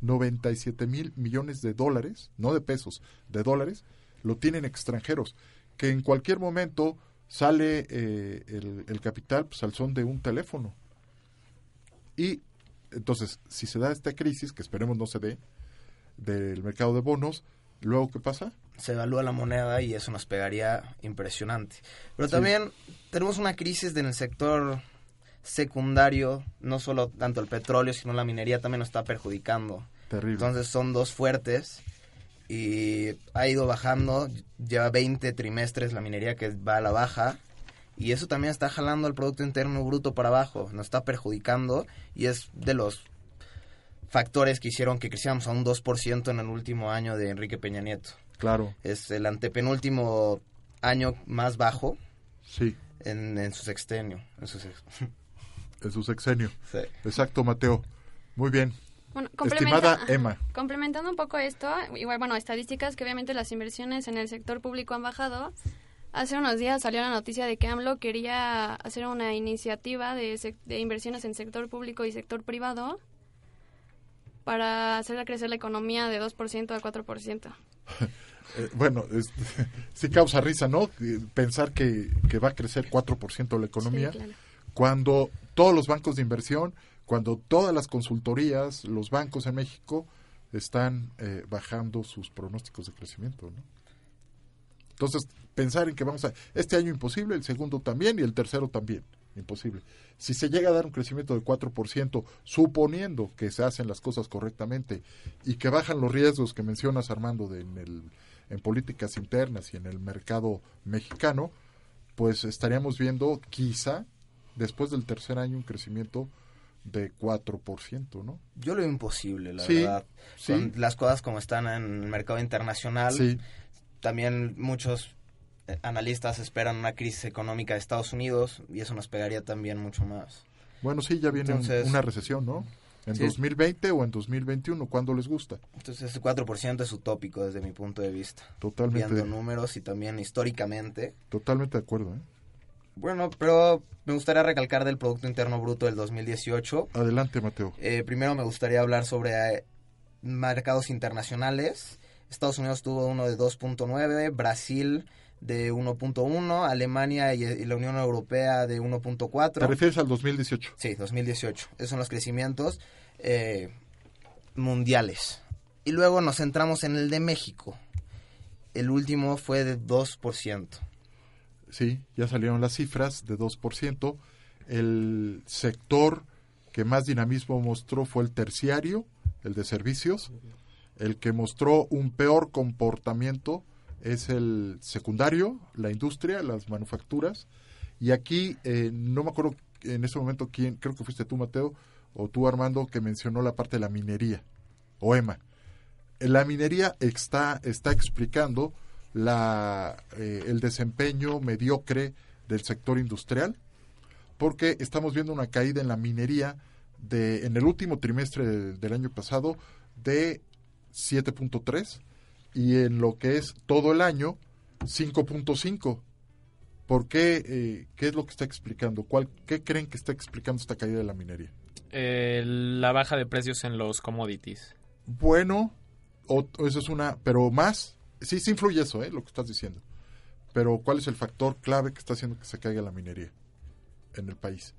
97 mil millones de dólares, no de pesos, de dólares, lo tienen extranjeros, que en cualquier momento sale eh, el, el, capital pues, al son de un teléfono. Y entonces, si se da esta crisis, que esperemos no se dé, del mercado de bonos, luego ¿qué pasa? Se evalúa la moneda y eso nos pegaría impresionante. Pero sí. también tenemos una crisis en el sector secundario, no solo tanto el petróleo, sino la minería también nos está perjudicando. Terrible. Entonces son dos fuertes y ha ido bajando, lleva 20 trimestres la minería que va a la baja y eso también está jalando el Producto Interno Bruto para abajo, nos está perjudicando y es de los factores que hicieron que creciéramos a un 2% en el último año de Enrique Peña Nieto. Claro. Es el antepenúltimo año más bajo sí. en, en su sextenio. En su, sex... en su sexenio. Sí. Exacto, Mateo. Muy bien. Bueno, Estimada Emma. Complementando un poco esto, igual, bueno, estadísticas que obviamente las inversiones en el sector público han bajado. Hace unos días salió la noticia de que AMLO quería hacer una iniciativa de, de inversiones en sector público y sector privado para hacer crecer la economía de 2% a 4%. eh, bueno, es, sí causa risa, ¿no? Pensar que, que va a crecer 4% la economía Sí, claro. Cuando todos los bancos de inversión, cuando todas las consultorías, los bancos en México están eh, bajando sus pronósticos de crecimiento, ¿no? Entonces, pensar en que vamos a... Este año imposible, el segundo también y el tercero también. Imposible. Si se llega a dar un crecimiento del 4%, suponiendo que se hacen las cosas correctamente y que bajan los riesgos que mencionas, Armando, de, en, el, en políticas internas y en el mercado mexicano, pues estaríamos viendo quizá después del tercer año un crecimiento de 4%, ¿no? Yo lo veo imposible, la Sí, verdad. sí. Con las cosas como están en el mercado internacional, Sí. también muchos eh, analistas esperan una crisis económica de Estados Unidos y eso nos pegaría también mucho más. Bueno, sí, ya viene Entonces- una recesión, ¿no? En Sí. 2020 o en 2021, cuando les gusta. Entonces ese 4% es utópico desde mi punto de vista. Totalmente. Viendo números y también históricamente. Totalmente de acuerdo, ¿eh? Bueno, pero me gustaría recalcar del Producto Interno Bruto del 2018. Adelante, Mateo. Eh, primero me gustaría hablar sobre eh, mercados internacionales. Estados Unidos tuvo uno de 2.9, Brasil de 1.1, Alemania y, y la Unión Europea de 1.4. ¿Te refieres al 2018? Sí, 2018. Esos son los crecimientos eh, mundiales. Y luego nos centramos en el de México. El último fue de 2%. Sí, ya salieron las cifras de 2%. El sector que más dinamismo mostró fue el terciario, el de servicios. El que mostró un peor comportamiento es el secundario, la industria, las manufacturas. Y aquí, eh, no me acuerdo en ese momento quién, creo que fuiste tú, Mateo, o tú, Armando, que mencionó la parte de la minería, o Emma. La minería está, está explicando la, eh, el desempeño mediocre del sector industrial, porque estamos viendo una caída en la minería de, en el último trimestre de- del año pasado de 7.3 y en lo que es todo el año 5.5. ¿Por qué? eh, ¿Qué es lo que está explicando? ¿Cuál, ¿Qué creen que está explicando esta caída de la minería? Eh, la baja de precios en los commodities. Bueno, o eso es una, pero más, sí, sí influye eso, ¿eh? lo que estás diciendo. Pero ¿cuál es el factor clave que está haciendo que se caiga la minería en el país?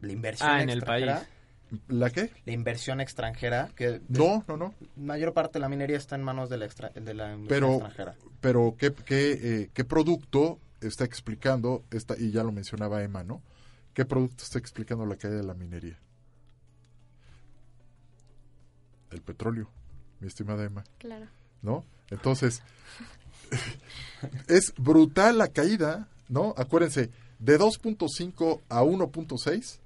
La inversión Ah, en el extranjera. país. ¿La qué? La inversión extranjera. Que No, no, no. mayor parte de la minería está en manos de la, extra- de la inversión Pero, extranjera. pero ¿qué, qué, eh, ¿qué producto está explicando, esta, y ya lo mencionaba Emma, ¿no? ¿Qué producto está explicando la caída de la minería? El petróleo, mi estimada Emma. Claro. ¿no? Entonces, es brutal la caída, ¿no? Acuérdense, de 2.5 a 1.6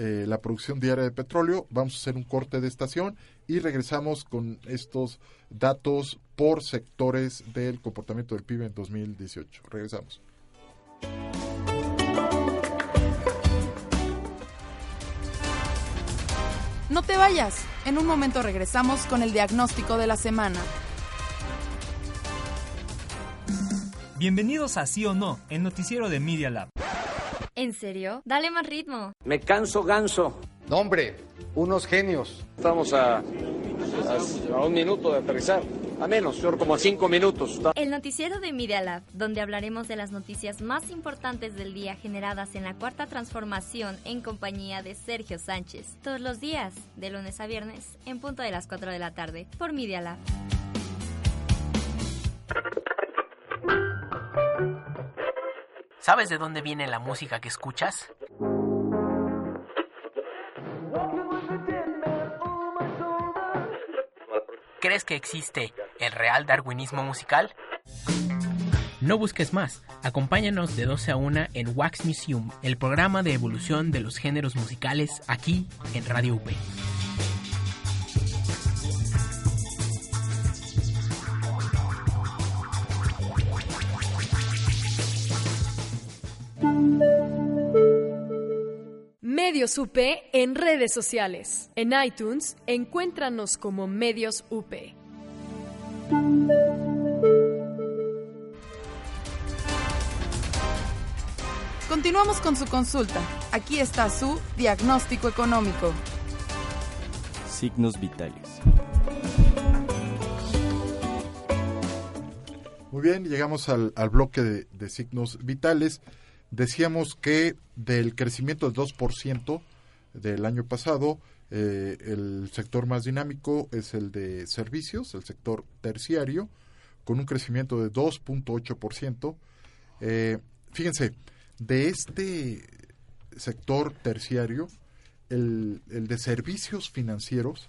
eh, la producción diaria de petróleo. Vamos a hacer un corte de estación y regresamos con estos datos por sectores del comportamiento del PIB en 2018. Regresamos. No te vayas. En un momento regresamos con el diagnóstico de la semana. Bienvenidos a Sí o No, el noticiero de Media Lab. ¿En serio? Dale más ritmo. Me canso ganso. No, hombre, unos genios. Estamos a, a, a un minuto de aterrizar. A menos, como a cinco minutos. El noticiero de Media Lab, donde hablaremos de las noticias más importantes del día generadas en la cuarta transformación en compañía de Sergio Sánchez. Todos los días, de lunes a viernes, en punto de las 4 de la tarde, por Media Lab. ¿Sabes de dónde viene la música que escuchas? ¿Crees que existe el real darwinismo musical? No busques más. Acompáñanos de 12 a 1 en Wax Museum, el programa de evolución de los géneros musicales aquí en Radio UP. Medios UP en redes sociales. En iTunes, encuéntranos como Medios UP. Continuamos con su consulta. Aquí está su diagnóstico económico. Signos vitales. Muy bien, llegamos al, al bloque de, de, signos vitales. Decíamos que del crecimiento del 2% del año pasado, eh, el sector más dinámico es el de servicios, el sector terciario, con un crecimiento de 2.8%. Eh, fíjense, de este sector terciario, el, el, de servicios financieros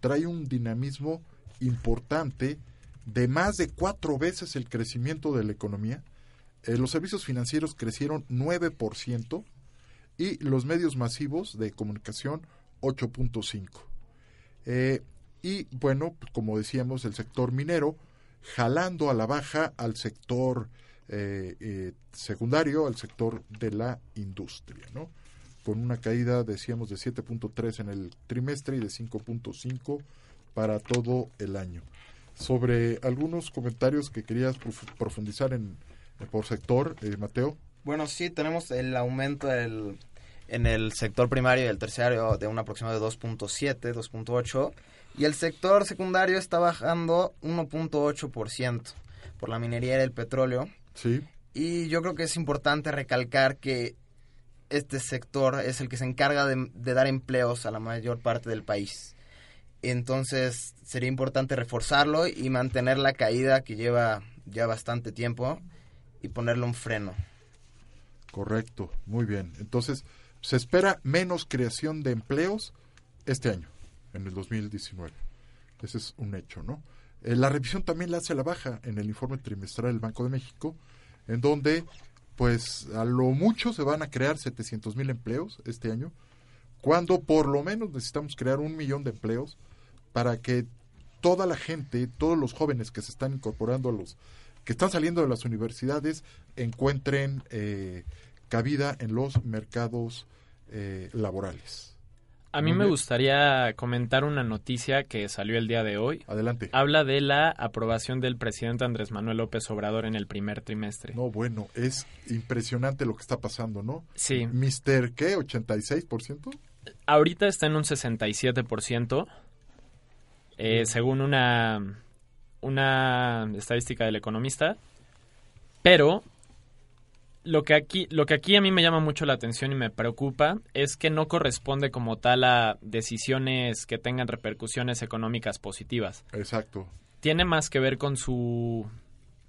trae un dinamismo importante de más de cuatro veces el crecimiento de la economía. Eh, los servicios financieros crecieron 9% y los medios masivos de comunicación 8.5%. Eh, y bueno, como decíamos, el sector minero jalando a la baja al sector eh, eh, secundario, al sector de la industria, ¿no? Con una caída, decíamos, de 7.3 en el trimestre y de 5.5 para todo el año. Sobre algunos comentarios que querías profundizar en, por sector, eh, Mateo. Bueno, sí, tenemos el aumento del, en el sector primario y el terciario de un aproximado de 2.7, 2.8, y el sector secundario está bajando 1.8% por la minería y el petróleo. Sí. Y yo creo que es importante recalcar que este sector es el que se encarga de, de dar empleos a la mayor parte del país. Entonces sería importante reforzarlo y mantener la caída que lleva ya bastante tiempo y ponerle un freno. Correcto, muy bien. Entonces, se espera menos creación de empleos este año, en el 2019. Ese es un hecho, ¿no? Eh, la revisión también la hace a la baja en el informe trimestral del Banco de México, en donde, pues, a lo mucho se van a crear 700 mil empleos este año, cuando por lo menos necesitamos crear un millón de empleos para que toda la gente, todos los jóvenes que se están incorporando a los que están saliendo de las universidades encuentren eh, cabida en los mercados eh, laborales. A mí me gustaría comentar una noticia que salió el día de hoy. Adelante. Habla de la aprobación del presidente Andrés Manuel López Obrador en el primer trimestre. No, bueno, es impresionante lo que está pasando, ¿no? Sí. Mister, ¿qué? ¿86%? Ahorita está en un 67%, eh, según una, una estadística del economista. Pero lo que aquí lo que aquí a mí me llama mucho la atención y me preocupa es que no corresponde como tal a decisiones que tengan repercusiones económicas positivas. Exacto. Tiene más que ver con su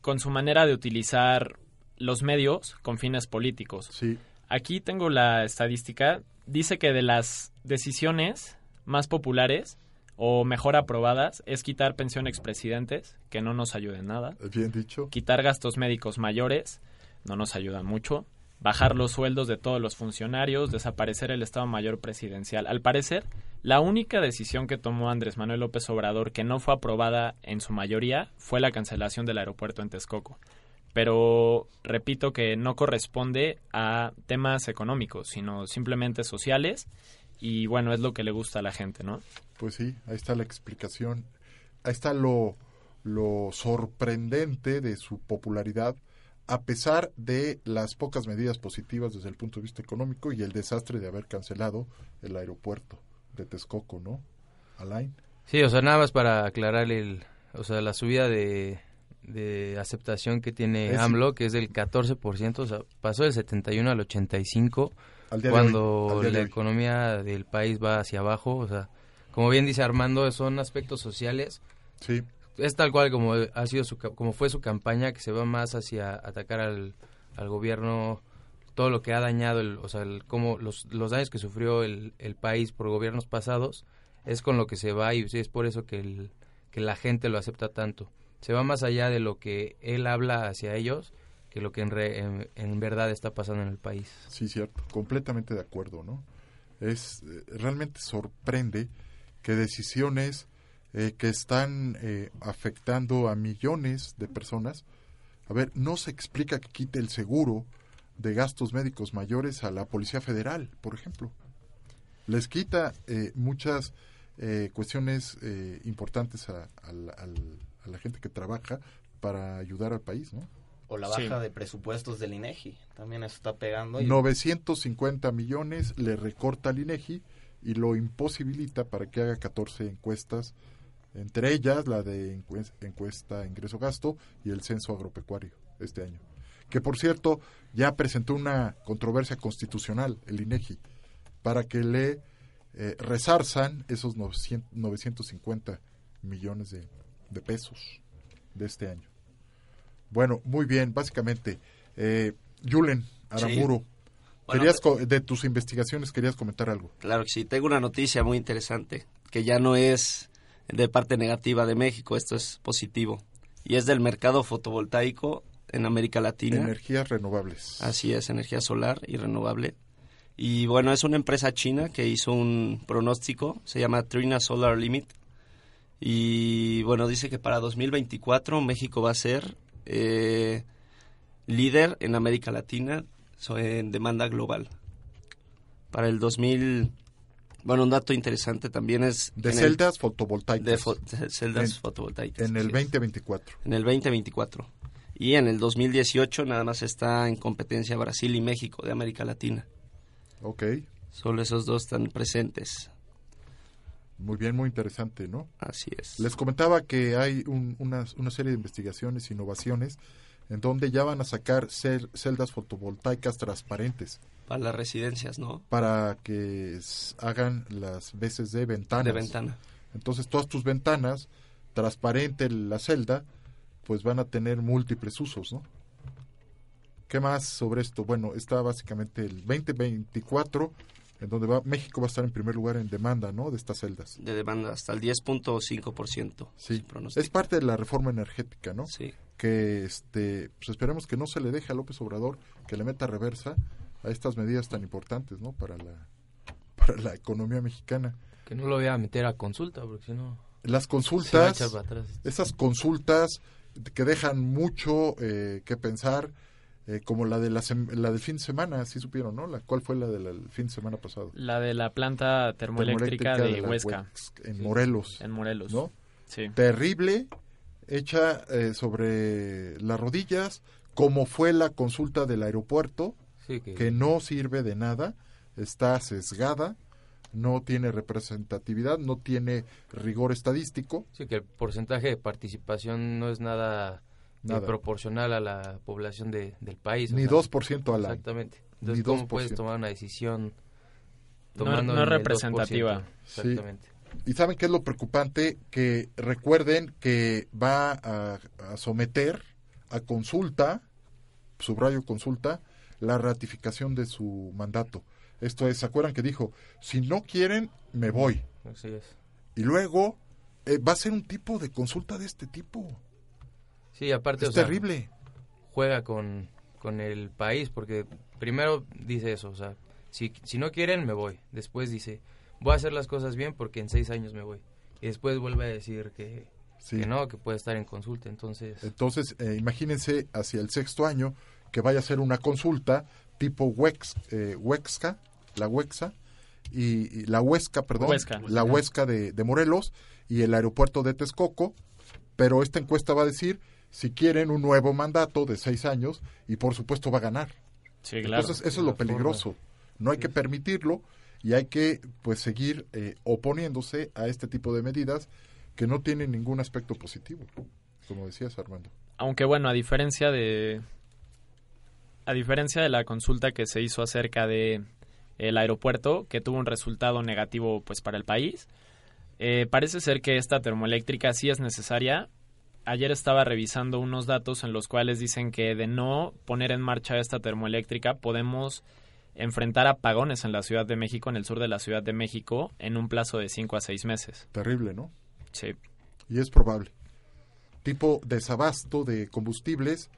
con su manera de utilizar los medios con fines políticos. Sí. Aquí tengo la estadística, dice que de las decisiones más populares, o mejor aprobadas, es quitar pensión expresidentes, que no nos ayuden nada. Bien dicho. Quitar gastos médicos mayores, no nos ayudan mucho. Bajar los sueldos de todos los funcionarios, desaparecer el Estado Mayor Presidencial. Al parecer, la única decisión que tomó Andrés Manuel López Obrador que no fue aprobada en su mayoría fue la cancelación del aeropuerto en Texcoco. Pero repito que no corresponde a temas económicos, sino simplemente sociales y bueno, es lo que le gusta a la gente, ¿no? Pues sí, ahí está la explicación. Ahí está lo, lo sorprendente de su popularidad, a pesar de las pocas medidas positivas desde el punto de vista económico y el desastre de haber cancelado el aeropuerto de Texcoco, ¿no? Alain. Sí, o sea, nada más para aclarar el, o sea, la subida de, de aceptación que tiene Es- AMLO, que es del 14%, o sea, pasó del 71 al 85, Al día de cuando la economía del país va hacia abajo, o sea, como bien dice Armando, son aspectos sociales. Sí. Es tal cual como ha sido su, como fue su campaña, que se va más hacia atacar al, al gobierno, todo lo que ha dañado, el, o sea, el, cómo los, los daños que sufrió el, el país por gobiernos pasados, es con lo que se va y es por eso que, el, que la gente lo acepta tanto. Se va más allá de lo que él habla hacia ellos que lo que en, re- en, verdad está pasando en el país. Sí, cierto, completamente de acuerdo, ¿no? Es eh, realmente sorprende que decisiones eh, que están eh, afectando a millones de personas, a ver, no se explica que quite el seguro de gastos médicos mayores a la Policía Federal, por ejemplo. Les quita eh, muchas eh, cuestiones eh, importantes a, al- a la gente que trabaja para ayudar al país, ¿no? O la Sí. baja de presupuestos del INEGI. También eso está pegando. y- 950 millones le recorta al INEGI y lo imposibilita para que haga 14 encuestas, entre ellas la de encues- encuesta ingreso-gasto y el censo agropecuario este año. Que por cierto, ya presentó una controversia constitucional el INEGI para que le eh, resarzan esos 900 950 millones de, de pesos de este año. Bueno, muy bien, básicamente. Eh, Julen Sí. Bueno, querías de tus investigaciones querías comentar algo. Claro que sí, tengo una noticia muy interesante, que ya no es de parte negativa de México, esto es positivo, y es del mercado fotovoltaico en América Latina. Energías renovables. Así es, energía solar y renovable. Y bueno, es una empresa china que hizo un pronóstico, se llama Trina Solar Limit. Y bueno, dice que para 2024 México va a ser eh, líder en América Latina en demanda global. Para el 2000, bueno, un dato interesante también es... De el- celdas fotovoltaicas. de fo- de celdas En- fotovoltaicas. En el así es. 2024. En el 2024. Y en el 2018 nada más está en competencia Brasil y México de América Latina. Ok. Solo esos dos están presentes. Muy bien, muy interesante, ¿no? Así es. Les comentaba que hay un- una, una serie de investigaciones, innovaciones, en donde ya van a sacar cel- celdas fotovoltaicas transparentes Para las residencias, ¿no? para que hagan las veces de ventanas. De ventana. Entonces todas tus ventanas, transparente la celda, pues van a tener múltiples usos, ¿no? ¿Qué más sobre esto? Bueno, está básicamente el 2024, en donde va, México va a estar en primer lugar en demanda, ¿no? De estas celdas. De demanda hasta el 10.5%. Sí, es parte de la reforma energética, ¿no? Sí. Que este, pues esperemos que no se le deje a López Obrador que le meta reversa a estas medidas tan importantes, ¿no? Para la, para la economía mexicana. Que no lo voy a meter a consulta, porque si no... Las se va a consultas, echar para atrás. esas consultas que dejan mucho eh, que pensar, eh, como la de la, la del fin de semana, sí supieron, ¿no? La, ¿Cuál fue la del fin de semana pasado? La de la planta termoeléctrica, Termoeléctrica de, de Huesca. En Morelos. En Morelos. ¿no? Sí. Terrible, hecha eh, sobre las rodillas, como fue la consulta del aeropuerto, Sí, que- que no sirve de nada, está sesgada, no tiene representatividad, no tiene rigor estadístico. Sí, que el porcentaje de participación no es nada, Nada. proporcional a la población de, del país. o Ni sea, 2% al año. Exactamente. Ni Entonces, ¿cómo 2%. puedes tomar una decisión No- tomando representativa. 2%? Sí. Exactamente. ¿Y saben qué es lo preocupante? Que recuerden que va a, a someter a consulta, subrayo consulta, la ratificación de su mandato. Esto es, ¿se acuerdan que dijo, si no quieren, me voy? Así es. Y luego eh, va a ser un tipo de consulta de este tipo. Sí, aparte... Es terrible. juega con, con el país porque primero dice eso, o sea, si, si no quieren me voy. Después dice, voy a hacer las cosas bien porque en seis años me voy. Y después vuelve a decir que, que no, que puede estar en consulta. Entonces, Entonces, eh, imagínense hacia el sexto año que vaya a ser una consulta tipo Wex, eh, Huexca, la Huexa, y, y la Huesca, perdón, Huesca. la Huesca de, de Morelos y el aeropuerto de Texcoco, pero esta encuesta va a decir si quieren un nuevo mandato de seis años y por supuesto va a ganar. Sí, claro. Entonces eso es lo peligroso. No hay que permitirlo y hay que pues seguir eh, oponiéndose a este tipo de medidas que no tienen ningún aspecto positivo, como decías Armando. Aunque bueno, a diferencia de a diferencia de la consulta que se hizo acerca de el aeropuerto, que tuvo un resultado negativo pues para el país, eh, parece ser que esta termoeléctrica sí es necesaria. Ayer estaba revisando unos datos en los cuales dicen que de no poner en marcha esta termoeléctrica podemos enfrentar apagones en la Ciudad de México, en el sur de la Ciudad de México, en un plazo de 5 a 6 meses. Terrible, ¿no? Sí. Y es probable. Tipo desabasto de combustibles.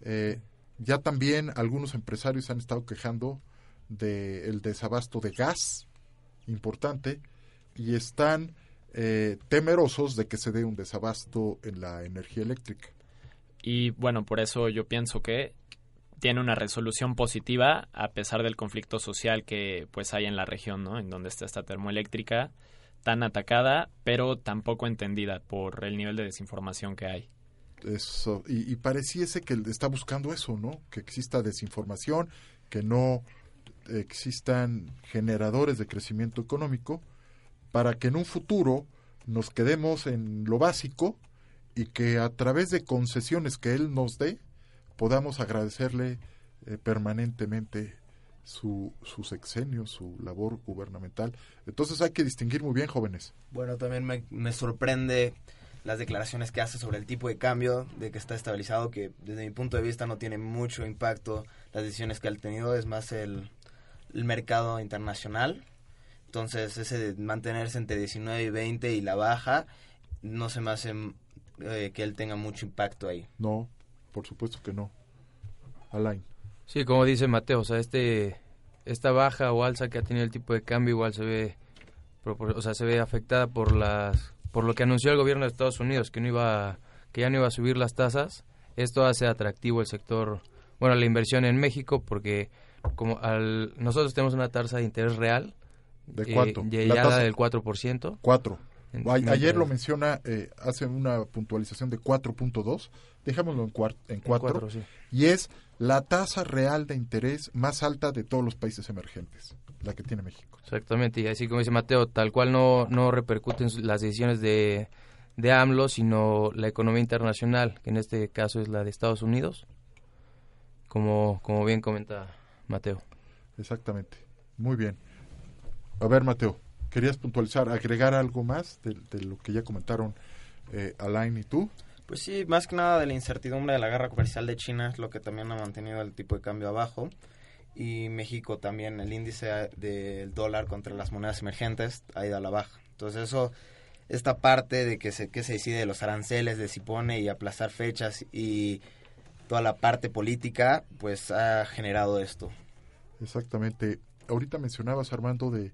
eh, ya también algunos empresarios han estado quejando del desabasto de gas importante y están eh, temerosos de que se dé un desabasto en la energía eléctrica. Y bueno, por eso yo pienso que tiene una resolución positiva a pesar del conflicto social que pues hay en la región, ¿no? En donde está esta termoeléctrica tan atacada, pero tampoco entendida por el nivel de desinformación que hay. Eso, y, y pareciese que está buscando eso, ¿no? Que exista desinformación, que no existan generadores de crecimiento económico, para que en un futuro nos quedemos en lo básico y que a través de concesiones que él nos dé, podamos agradecerle eh, permanentemente su, su sexenio, su labor gubernamental. Entonces hay que distinguir muy bien, jóvenes. Bueno, también me, me sorprende las declaraciones que hace sobre el tipo de cambio, de que está estabilizado, que desde mi punto de vista no tiene mucho impacto las decisiones que ha tenido, es más el, el mercado internacional. Entonces, ese de mantenerse entre 19 y 20 y la baja, no se me hace eh, que él tenga mucho impacto ahí. No, por supuesto que no. Alain. Sí, como dice Mateo, o sea, este, esta baja o alza que ha tenido el tipo de cambio igual se ve, o sea, se ve afectada por las, por lo que anunció el gobierno de Estados Unidos, que no iba, que ya no iba a subir las tasas. Esto hace atractivo el sector, bueno, la inversión en México, porque como al, nosotros tenemos una tasa de interés real ¿De cuánto? Eh, La ya tasa- del 4%. 4. En- A- ayer en- lo menciona, eh, hace una puntualización de 4.2, dejémoslo en, cuar- en 4, cuatro, sí. y es la tasa real de interés más alta de todos los países emergentes, la que tiene México. Exactamente, y así como dice Mateo, tal cual no, no repercuten las decisiones de, de AMLO, sino la economía internacional, que en este caso es la de Estados Unidos, como, como bien comenta Mateo. Exactamente. Muy bien. A ver, Mateo, ¿querías puntualizar, agregar algo más de, de lo que ya comentaron eh, Alain y tú? Pues sí, más que nada de la incertidumbre de la guerra comercial de China es lo que también ha mantenido el tipo de cambio abajo. Y México también, el índice del dólar contra las monedas emergentes ha ido a la baja. Entonces eso, esta parte de que se, que se decide de los aranceles, de si pone y aplazar fechas y toda la parte política, pues ha generado esto. Exactamente. Ahorita mencionabas, Armando, de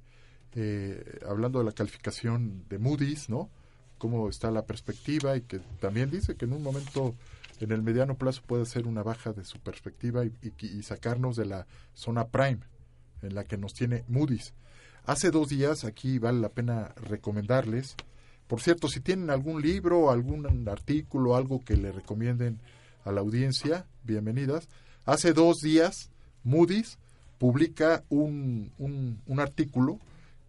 eh, hablando de la calificación de Moody's, ¿no? Cómo está la perspectiva y que también dice que en un momento, en el mediano plazo, puede ser una baja de su perspectiva y, sacarnos de la zona prime en la que nos tiene Moody's. Hace dos días, aquí vale la pena recomendarles, por cierto, si tienen algún libro, algún artículo, algo que le recomienden a la audiencia, bienvenidas. Hace dos días, Moody's publica un, un artículo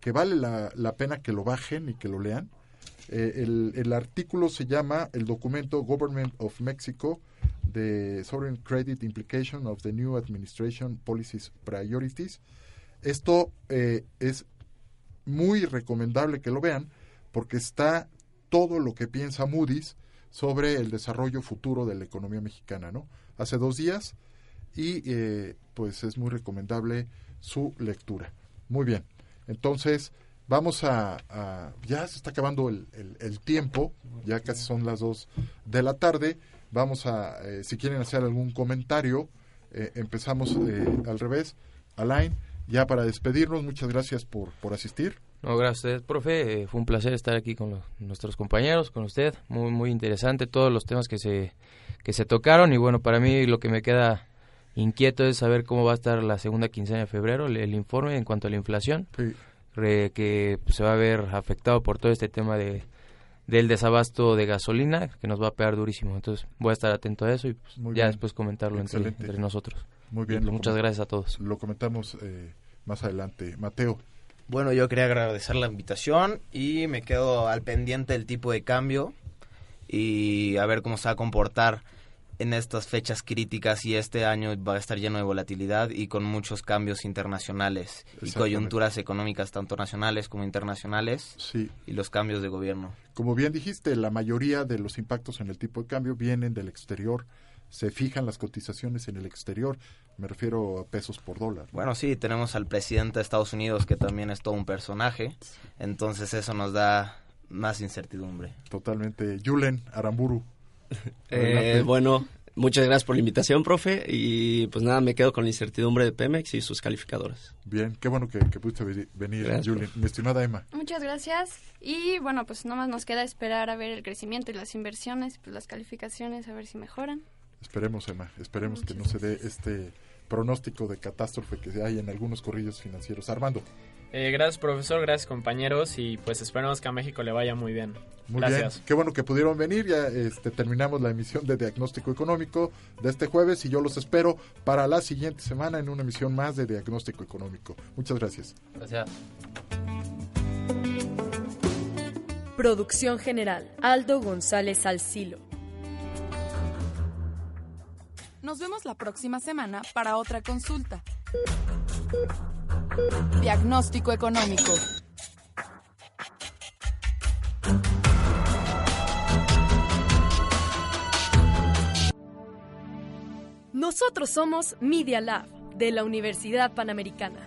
que vale la, la pena que lo bajen y que lo lean. Eh, el, el artículo se llama el documento Government of Mexico, The Sovereign Credit Implication of the New Administration Policies Priorities. Esto eh, es muy recomendable que lo vean porque está todo lo que piensa Moody's sobre el desarrollo futuro de la economía mexicana, ¿no? Hace dos días y eh, pues es muy recomendable su lectura. Muy bien, entonces Vamos a, ya se está acabando el, tiempo, ya casi son las 2 de la tarde. Vamos a, eh, si quieren hacer algún comentario, eh, empezamos eh, al revés. Alain, ya para despedirnos, muchas gracias por, por asistir. No, gracias profe. Fue un placer estar aquí con nuestros compañeros, con usted. Muy, muy interesante todos los temas que se, que se tocaron. Y bueno, para mí lo que me queda inquieto es saber cómo va a estar la segunda quincena de febrero, el, el informe en cuanto a la inflación, re- que pues, se va a ver afectado por todo este tema de del desabasto de gasolina, que nos va a pegar durísimo. Entonces voy a estar atento a eso y pues, Muy ya bien. después comentarlo entre, nosotros. Muy Y, bien. pues, muchas gracias a todos. Lo comentamos eh, más adelante. Mateo. Bueno, yo quería agradecer la invitación y me quedo al pendiente del tipo de cambio y a ver cómo se va a comportar en estas fechas críticas y este año va a estar lleno de volatilidad y con muchos cambios internacionales y coyunturas económicas tanto nacionales como internacionales Sí. y los cambios de gobierno. Como bien dijiste, la mayoría de los impactos en el tipo de cambio vienen del exterior. Se fijan las cotizaciones en el exterior. Me refiero a pesos por dólar. Bueno, sí, tenemos al presidente de Estados Unidos que también es todo un personaje, entonces eso nos da más incertidumbre. Totalmente. Yulen Aramburu. Eh, bueno, muchas gracias por la invitación, profe. Y pues nada, me quedo con la incertidumbre de Pemex y sus calificadoras. Bien, qué bueno que, que pudiste veni- venir, Gracias, Yulen. Mi estimada Emma. Muchas gracias. Y bueno, pues nomás nos queda esperar a ver el crecimiento y las inversiones, pues las calificaciones, a ver si mejoran. Esperemos, Emma, esperemos que no se dé este pronóstico de catástrofe que hay en algunos corrillos financieros. Armando. Eh, gracias profesor, gracias compañeros y pues esperamos que a México le vaya muy bien. Muy gracias. bien, qué bueno que pudieron venir. Ya este, terminamos la emisión de Diagnóstico Económico de este jueves y yo los espero para la siguiente semana en una emisión más de Diagnóstico Económico. Muchas gracias. Gracias. Producción general, Aldo González Salcilo. Nos vemos la próxima semana para otra consulta. Diagnóstico económico. Nosotros somos Media Lab de la Universidad Panamericana.